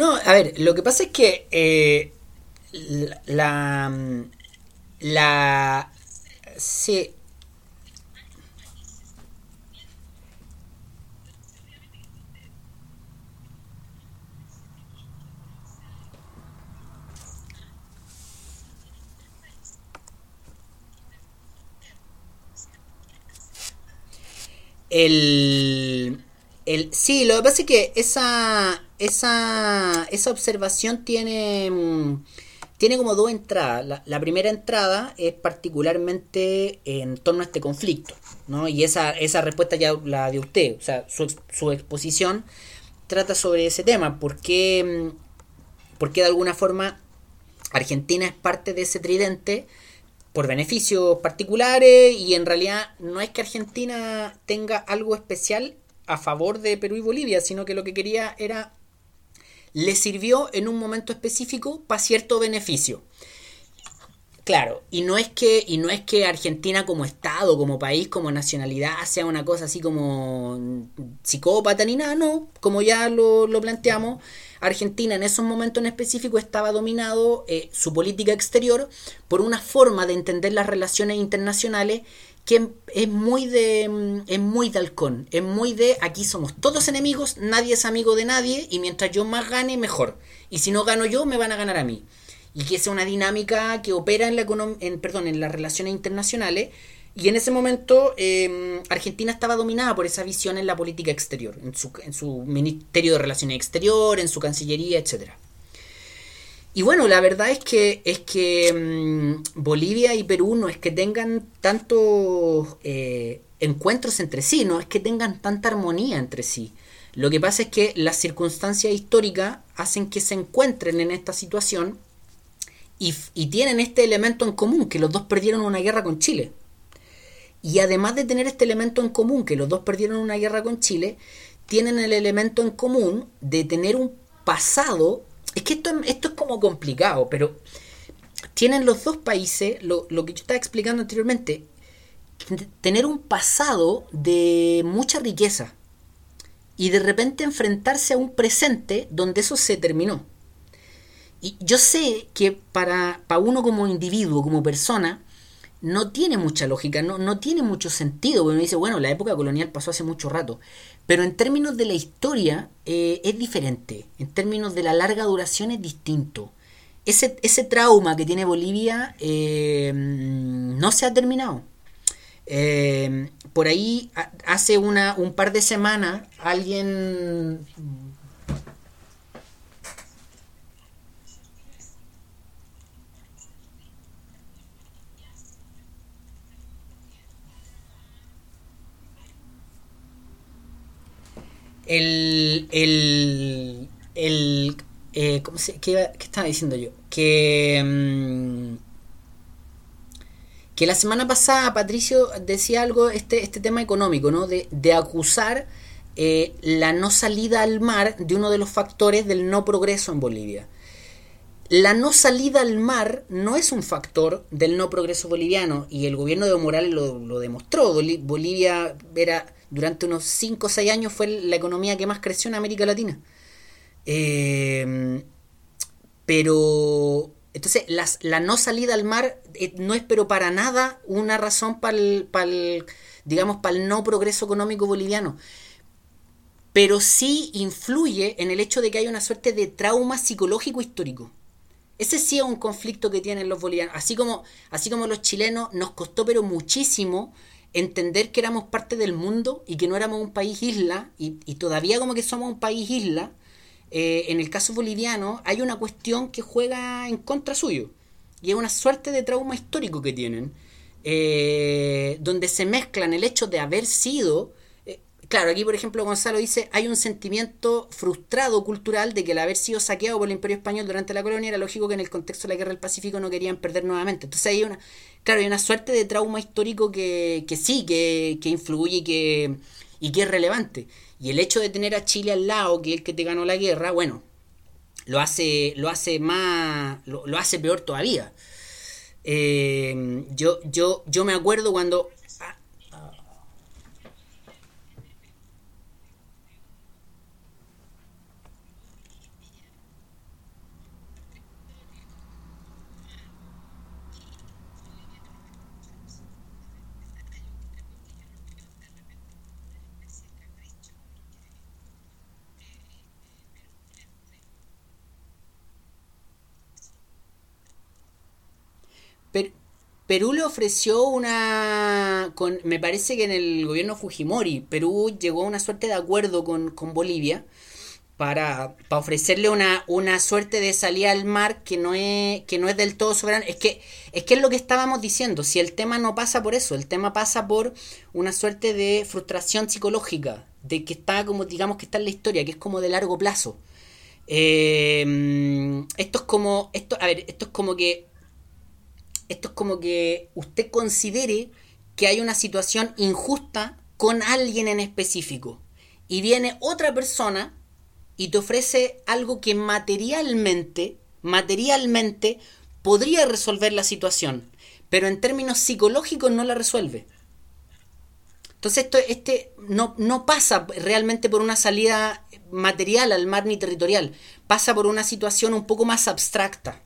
No, a ver, lo que pasa es que eh, la, la, sí, el, el, sí, lo que pasa es que esa, esa, esa observación tiene, mm, tiene como dos entradas. La, primera entrada es particularmente en torno a este conflicto, ¿no? Y esa, esa respuesta ya la de usted, o sea, su, su exposición trata sobre ese tema, porque, mm, porque de alguna forma Argentina es parte de ese tridente por beneficios particulares y en realidad no es que Argentina tenga algo especial a favor de Perú y Bolivia, sino que lo que quería era le sirvió en un momento específico para cierto beneficio. Claro, y no es que y no es que Argentina como estado, como país, como nacionalidad sea una cosa así como psicópata ni nada, no, como ya lo, planteamos, Argentina en esos momentos en específico estaba dominado eh, su política exterior por una forma de entender las relaciones internacionales que es muy de mm, es muy de halcón, es muy de aquí somos todos enemigos, nadie es amigo de nadie y mientras yo más gane mejor. Y si no gano yo me van a ganar a mí. Y que es una dinámica que opera en la en, perdón, en las relaciones internacionales y en ese momento em, Argentina estaba dominada por esa visión en la política exterior, en su, en su Ministerio de Relaciones Exteriores, en su Cancillería, etcétera. Y bueno, la verdad es que, es que mm, Bolivia y Perú no es que tengan tantos eh, encuentros entre sí, no es que tengan tanta armonía entre sí. Lo que pasa es que las circunstancias históricas hacen que se encuentren en esta situación y, y tienen este elemento en común, que los dos perdieron una guerra con Chile. Y además de tener este elemento en común, que los dos perdieron una guerra con Chile, tienen el elemento en común de tener un pasado es que esto, es como complicado, pero tienen los dos países, lo, que yo estaba explicando anteriormente, tener un pasado de mucha riqueza y de repente enfrentarse a un presente donde eso se terminó. Y yo sé que para, para uno como individuo, como persona, no tiene mucha lógica, no, no tiene mucho sentido, porque uno dice, bueno, la época colonial pasó hace mucho rato, pero en términos de la historia eh, es diferente, en términos de la larga duración es distinto. ese, ese trauma que tiene Bolivia eh, no se ha terminado. Eh, por ahí hace una, un par de semanas alguien el, el, el eh, ¿cómo se, qué, estaba diciendo yo? Que, mm, que la semana pasada Patricio decía algo, este, este tema económico, ¿no? De, de acusar eh, la no salida al mar de uno de los factores del no progreso en Bolivia. La no salida al mar no es un factor del no progreso boliviano y el gobierno de Morales lo, lo demostró. Bolivia era durante unos 5 o 6 años fue la economía que más creció en América Latina. Eh, pero entonces la no salida al mar eh, no es pero para nada una razón para el, digamos para el no progreso económico boliviano. Pero sí influye en el hecho de que hay una suerte de trauma psicológico histórico. Ese sí es un conflicto que tienen los bolivianos. Así como así como los chilenos nos costó pero muchísimo entender que éramos parte del mundo y que no éramos un país isla y, y todavía como que somos un país isla eh, en el caso boliviano hay una cuestión que juega en contra suyo y es una suerte de trauma histórico que tienen, eh, donde se mezclan el hecho de haber sido, claro, aquí por ejemplo Gonzalo dice, hay un sentimiento frustrado cultural de que el haber sido saqueado por el imperio español durante la colonia era lógico que en el contexto de la guerra del Pacífico no querían perder nuevamente. Entonces hay una, claro, hay una suerte de trauma histórico que, que sí, que, influye y que, y que es relevante. Y el hecho de tener a Chile al lado, que es el que te ganó la guerra, bueno, lo hace, lo hace más, lo, hace peor todavía. Eh, yo, yo, yo me acuerdo cuando Perú le ofreció una. Con, me parece que en el gobierno Fujimori, Perú llegó a una suerte de acuerdo con, Bolivia para, para, ofrecerle una, una suerte de salida al mar que no es, que no es del todo soberano. Es que, es que es lo que estábamos diciendo. Si el tema no pasa por eso, el tema pasa por una suerte de frustración psicológica, de que está como, digamos que está en la historia, que es como de largo plazo. Eh, esto es como. Esto, a ver, esto es como que esto es como que usted considere que hay una situación injusta con alguien en específico y viene otra persona y te ofrece algo que materialmente, materialmente podría resolver la situación, pero en términos psicológicos no la resuelve. Entonces esto este no, no pasa realmente por una salida material al mar ni territorial, pasa por una situación un poco más abstracta.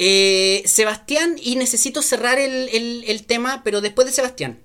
Eh, Sebastián, y necesito cerrar el, el tema, pero después de Sebastián.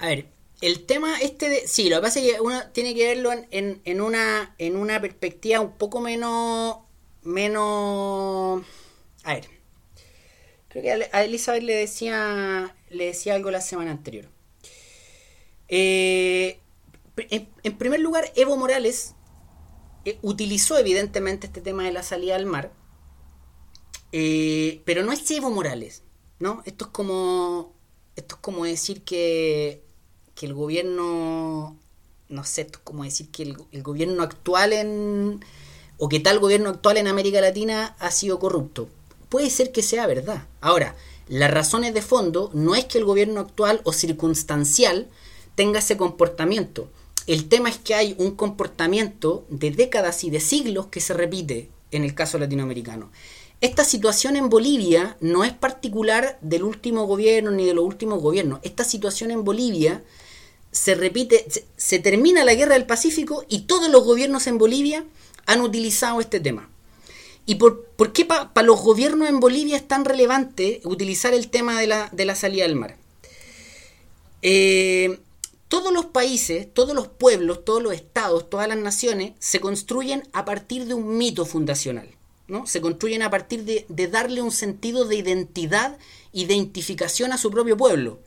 A ver, el tema este de... Sí, lo que pasa es que uno tiene que verlo en, en, una, en una perspectiva un poco menos... Menos... A ver. Creo que a Elizabeth le decía, le decía algo la semana anterior. Eh, en, primer lugar, Evo Morales eh, utilizó evidentemente este tema de la salida al mar, eh, pero no es Evo Morales, ¿no? Esto es como, esto es como decir que, que el gobierno, no sé, como decir que el, gobierno actual en, o que tal gobierno actual en América Latina ha sido corrupto. Puede ser que sea verdad. Ahora, las razones de fondo no es que el gobierno actual o circunstancial tenga ese comportamiento. El tema es que hay un comportamiento de décadas y de siglos que se repite en el caso latinoamericano. Esta situación en Bolivia no es particular del último gobierno ni de los últimos gobiernos. Esta situación en Bolivia se repite, se, termina la guerra del Pacífico y todos los gobiernos en Bolivia han utilizado este tema. ¿Y por, qué para los gobiernos en Bolivia es tan relevante utilizar el tema de la, de la salida del mar? Eh, todos los países, todos los pueblos, todos los estados, todas las naciones se construyen a partir de un mito fundacional. ¿no? Se construyen a partir de, darle un sentido de identidad, identificación a su propio pueblo.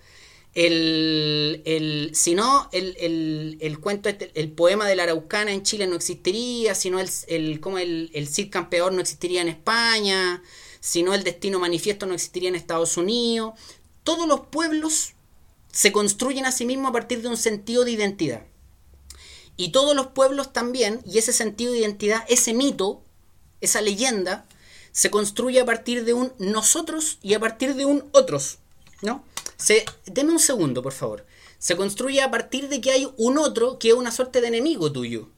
El, si no, el, cuento, este, el poema de la Araucana en Chile no existiría, si no el, como el, el Cid Campeón no existiría en España, si no el Destino Manifiesto no existiría en Estados Unidos. Todos los pueblos se construyen a sí mismos a partir de un sentido de identidad. Y todos los pueblos también, y ese sentido de identidad, ese mito, esa leyenda, se construye a partir de un nosotros y a partir de un otros. ¿No? Se, deme un segundo, por favor. Se construye a partir de que hay un otro que es una suerte de enemigo tuyo.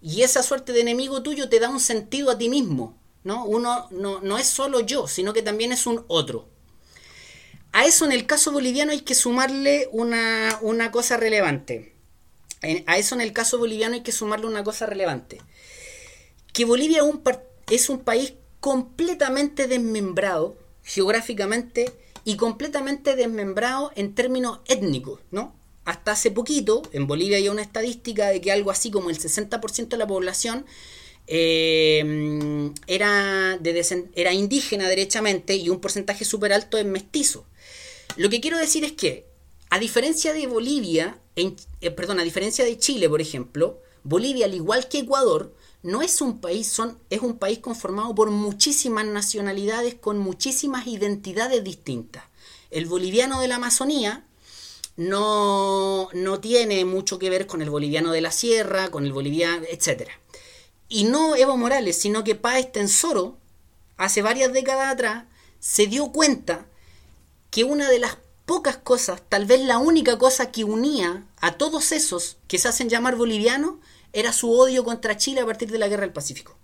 Y esa suerte de enemigo tuyo te da un sentido a ti mismo. ¿no? Uno no, no es solo yo, sino que también es un otro. A eso en el caso boliviano hay que sumarle una, cosa relevante. A eso en el caso boliviano hay que sumarle una cosa relevante. Que Bolivia es un país completamente desmembrado geográficamente y completamente desmembrado en términos étnicos, ¿no? Hasta hace poquito, en Bolivia hay una estadística de que algo así como el 60% de la población eh, era, de era indígena derechamente y un porcentaje súper alto es mestizo. Lo que quiero decir es que, a diferencia de Bolivia, en, eh, perdón, a diferencia de Chile, por ejemplo, Bolivia, al igual que Ecuador, no es un país, son, es un país conformado por muchísimas nacionalidades con muchísimas identidades distintas. El boliviano de la Amazonía no, no tiene mucho que ver con el boliviano de la sierra, con el boliviano, etc. Y no Evo Morales, sino que Páez Tensoro, hace varias décadas atrás, se dio cuenta que una de las pocas cosas, tal vez la única cosa que unía a todos esos que se hacen llamar bolivianos, era su odio contra Chile a partir de la Guerra del Pacífico.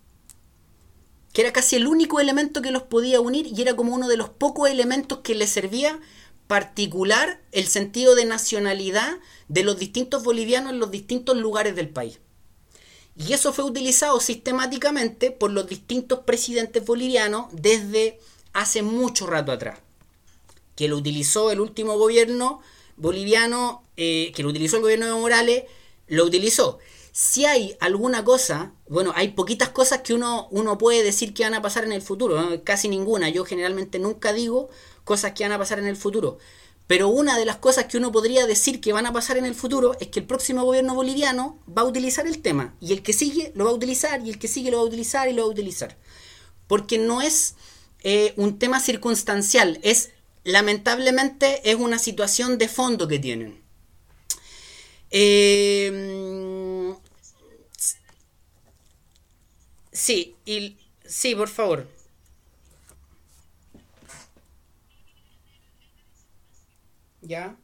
Que era casi el único elemento que los podía unir y era como uno de los pocos elementos que les servía particular el sentido de nacionalidad de los distintos bolivianos en los distintos lugares del país. Y eso fue utilizado sistemáticamente por los distintos presidentes bolivianos desde hace mucho rato atrás que lo utilizó el último gobierno boliviano, eh, que lo utilizó el gobierno de Morales, lo utilizó. Si hay alguna cosa, bueno, hay poquitas cosas que uno, uno puede decir que van a pasar en el futuro, casi ninguna. Yo generalmente nunca digo cosas que van a pasar en el futuro. Pero una de las cosas que uno podría decir que van a pasar en el futuro es que el próximo gobierno boliviano va a utilizar el tema. Y el que sigue lo va a utilizar, y el que sigue lo va a utilizar y lo va a utilizar. Porque no es eh, un tema circunstancial, es lamentablemente es una situación de fondo que tienen. Eh, sí, y, sí, por favor. ¿Ya?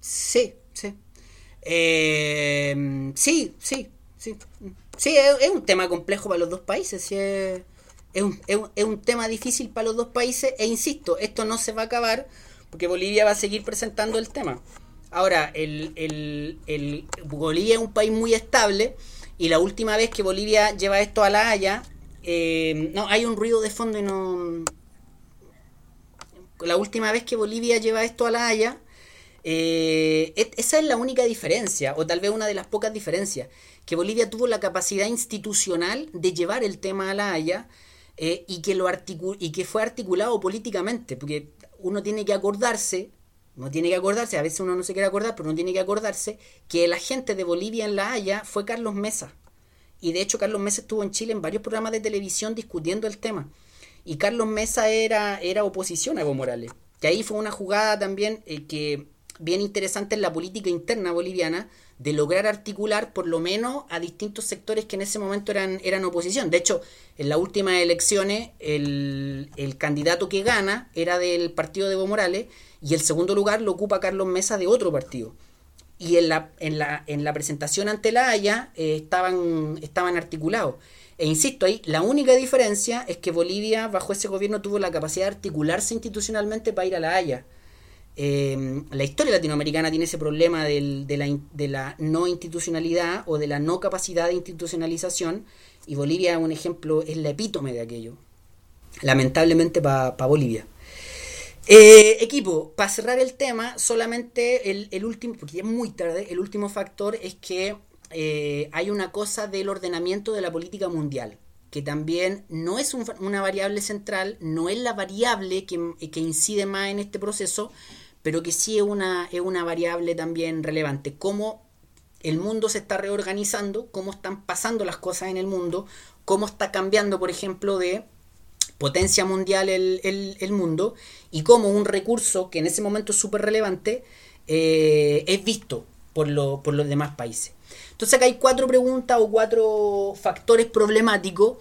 Sí, sí. Eh, sí, sí, sí. Es, un tema complejo para los dos países. Sí, es, un, es, un, tema difícil para los dos países. E insisto, esto no se va a acabar porque Bolivia va a seguir presentando el tema. Ahora, el, el, el, Bolivia es un país muy estable y la última vez que Bolivia lleva esto a la Haya, eh, no, hay un ruido de fondo y no... La última vez que Bolivia lleva esto a la Haya, eh, esa es la única diferencia, o tal vez una de las pocas diferencias, que Bolivia tuvo la capacidad institucional de llevar el tema a la Haya eh, y, que lo y que fue articulado políticamente, porque uno tiene que acordarse, no tiene que acordarse, a veces uno no se quiere acordar, pero uno tiene que acordarse que el agente de Bolivia en La Haya fue Carlos Mesa. Y de hecho Carlos Mesa estuvo en Chile en varios programas de televisión discutiendo el tema. Y Carlos Mesa era, era oposición a Evo Morales. Que ahí fue una jugada también eh, que bien interesante en la política interna boliviana de lograr articular por lo menos a distintos sectores que en ese momento eran, eran oposición. De hecho, en las últimas elecciones el, candidato que gana era del partido de Evo Morales y el segundo lugar lo ocupa Carlos Mesa de otro partido. Y en la, en la, en la presentación ante la Haya eh, estaban, estaban articulados. E insisto ahí, la única diferencia es que Bolivia bajo ese gobierno tuvo la capacidad de articularse institucionalmente para ir a la Haya. Em, la historia latinoamericana tiene ese problema de, la, no institucionalidad o de la no capacidad de institucionalización y Bolivia, un ejemplo, es la epítome de aquello. Lamentablemente para Bolivia. Eh, equipo, para cerrar el tema, solamente el, último, porque es muy tarde, el último factor es que eh, hay una cosa del ordenamiento de la política mundial, que también no es una variable central, no es la variable que incide más en este proceso, pero que sí es una, es una variable también relevante. Cómo el mundo se está reorganizando, cómo están pasando las cosas en el mundo, cómo está cambiando, por ejemplo, de potencia mundial el, mundo y cómo un recurso que en ese momento es súper relevante eh, es visto por, por los demás países. Entonces acá hay cuatro preguntas o cuatro factores problemáticos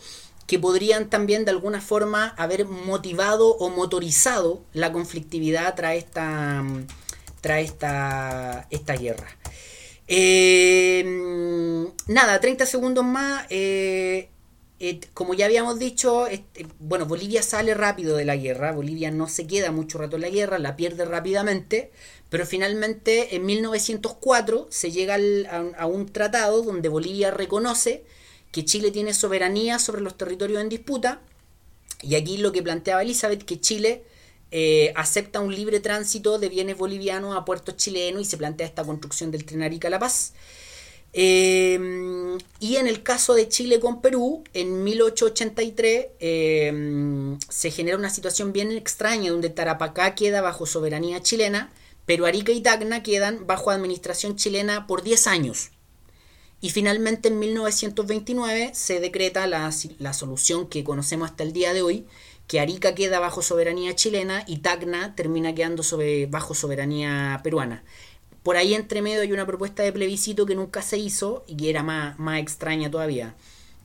que podrían también de alguna forma haber motivado o motorizado la conflictividad tras esta, tras esta, esta guerra. Eh, nada, 30 segundos más. Eh, eh, como ya habíamos dicho, este, bueno, Bolivia sale rápido de la guerra, Bolivia no se queda mucho rato en la guerra, la pierde rápidamente, pero finalmente en 1904 se llega a un tratado donde Bolivia reconoce que Chile tiene soberanía sobre los territorios en disputa. Y aquí lo que planteaba Elizabeth, que Chile eh, acepta un libre tránsito de bienes bolivianos a puertos chilenos y se plantea esta construcción del tren Arica-La Paz. Eh, y en el caso de Chile con Perú, en 1883 eh, se genera una situación bien extraña donde Tarapacá queda bajo soberanía chilena, pero Arica y Tacna quedan bajo administración chilena por 10 años. Y finalmente en 1929 se decreta la, solución que conocemos hasta el día de hoy, que Arica queda bajo soberanía chilena y Tacna termina quedando bajo soberanía peruana. Por ahí entre medio hay una propuesta de plebiscito que nunca se hizo y que era más, más extraña todavía.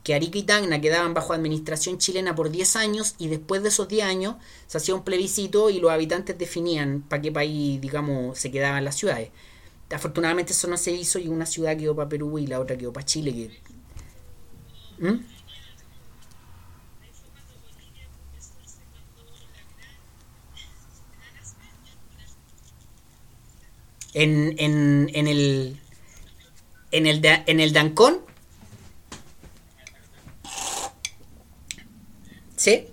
Que Arica y Tacna quedaban bajo administración chilena por 10 años y después de esos 10 años se hacía un plebiscito y los habitantes definían para qué país, digamos, se quedaban las ciudades. Afortunadamente eso no se hizo y una ciudad quedó para Perú y la otra quedó para Chile. ¿Mm? En, en, en el en el en el Dancón ¿Sí?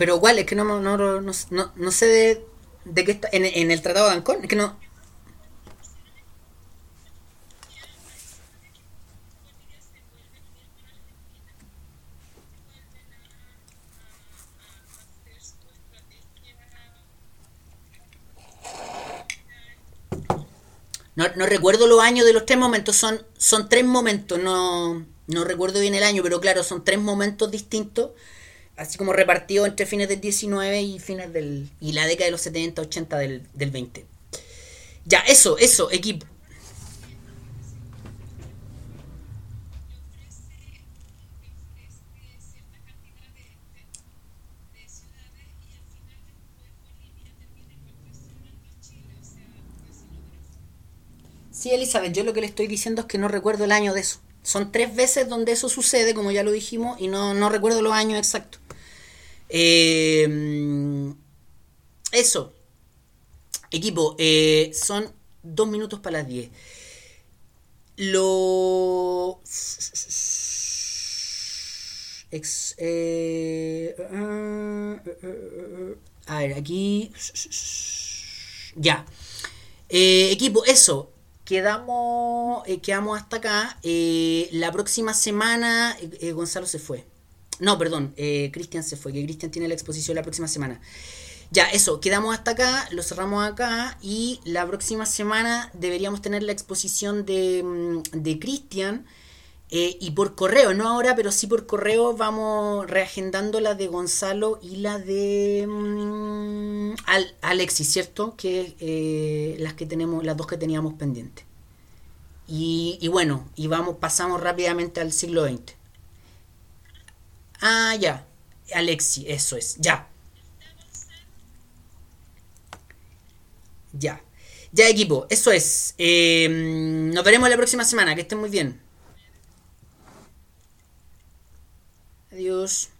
Pero igual, es que no, no, no, no, sé de, de qué está. En, en, el Tratado de Ancón, es que no. No, no, recuerdo los años de los tres momentos, son, son tres momentos, no, no recuerdo bien el año, pero claro, son tres momentos distintos así como repartido entre fines del 19 y fines del. y la década de los 70, 80 del, del 20. Ya, eso, eso, equipo. Sí, Elizabeth, yo lo que le estoy diciendo es que no recuerdo el año de eso. Son tres veces donde eso sucede, como ya lo dijimos, y no, no recuerdo los años exactos. Eh, eso. Equipo, eh, son dos minutos para las diez. Lo... Ex, eh, a ver, aquí... Ya. Eh, equipo, eso. Quedamos, quedamos hasta acá. La próxima semana Gonzalo se fue. No, perdón, Cristian se fue, que Cristian tiene la exposición la próxima semana. Ya, eso, quedamos hasta acá, lo cerramos acá y la próxima semana deberíamos tener la exposición de, mm, de Cristian. y por correo, no ahora, pero sí por correo vamos reagendando la de Gonzalo y la de mm, Alexis, ¿cierto? Que eh, las que tenemos, las dos que teníamos pendientes. Y, y, bueno, y vamos, pasamos rápidamente al siglo XX. Ah, ya. Alexis, eso es, ya. Ya. Ya, equipo, eso es. Eh, nos veremos la próxima semana. Que estén muy bien. Adiós.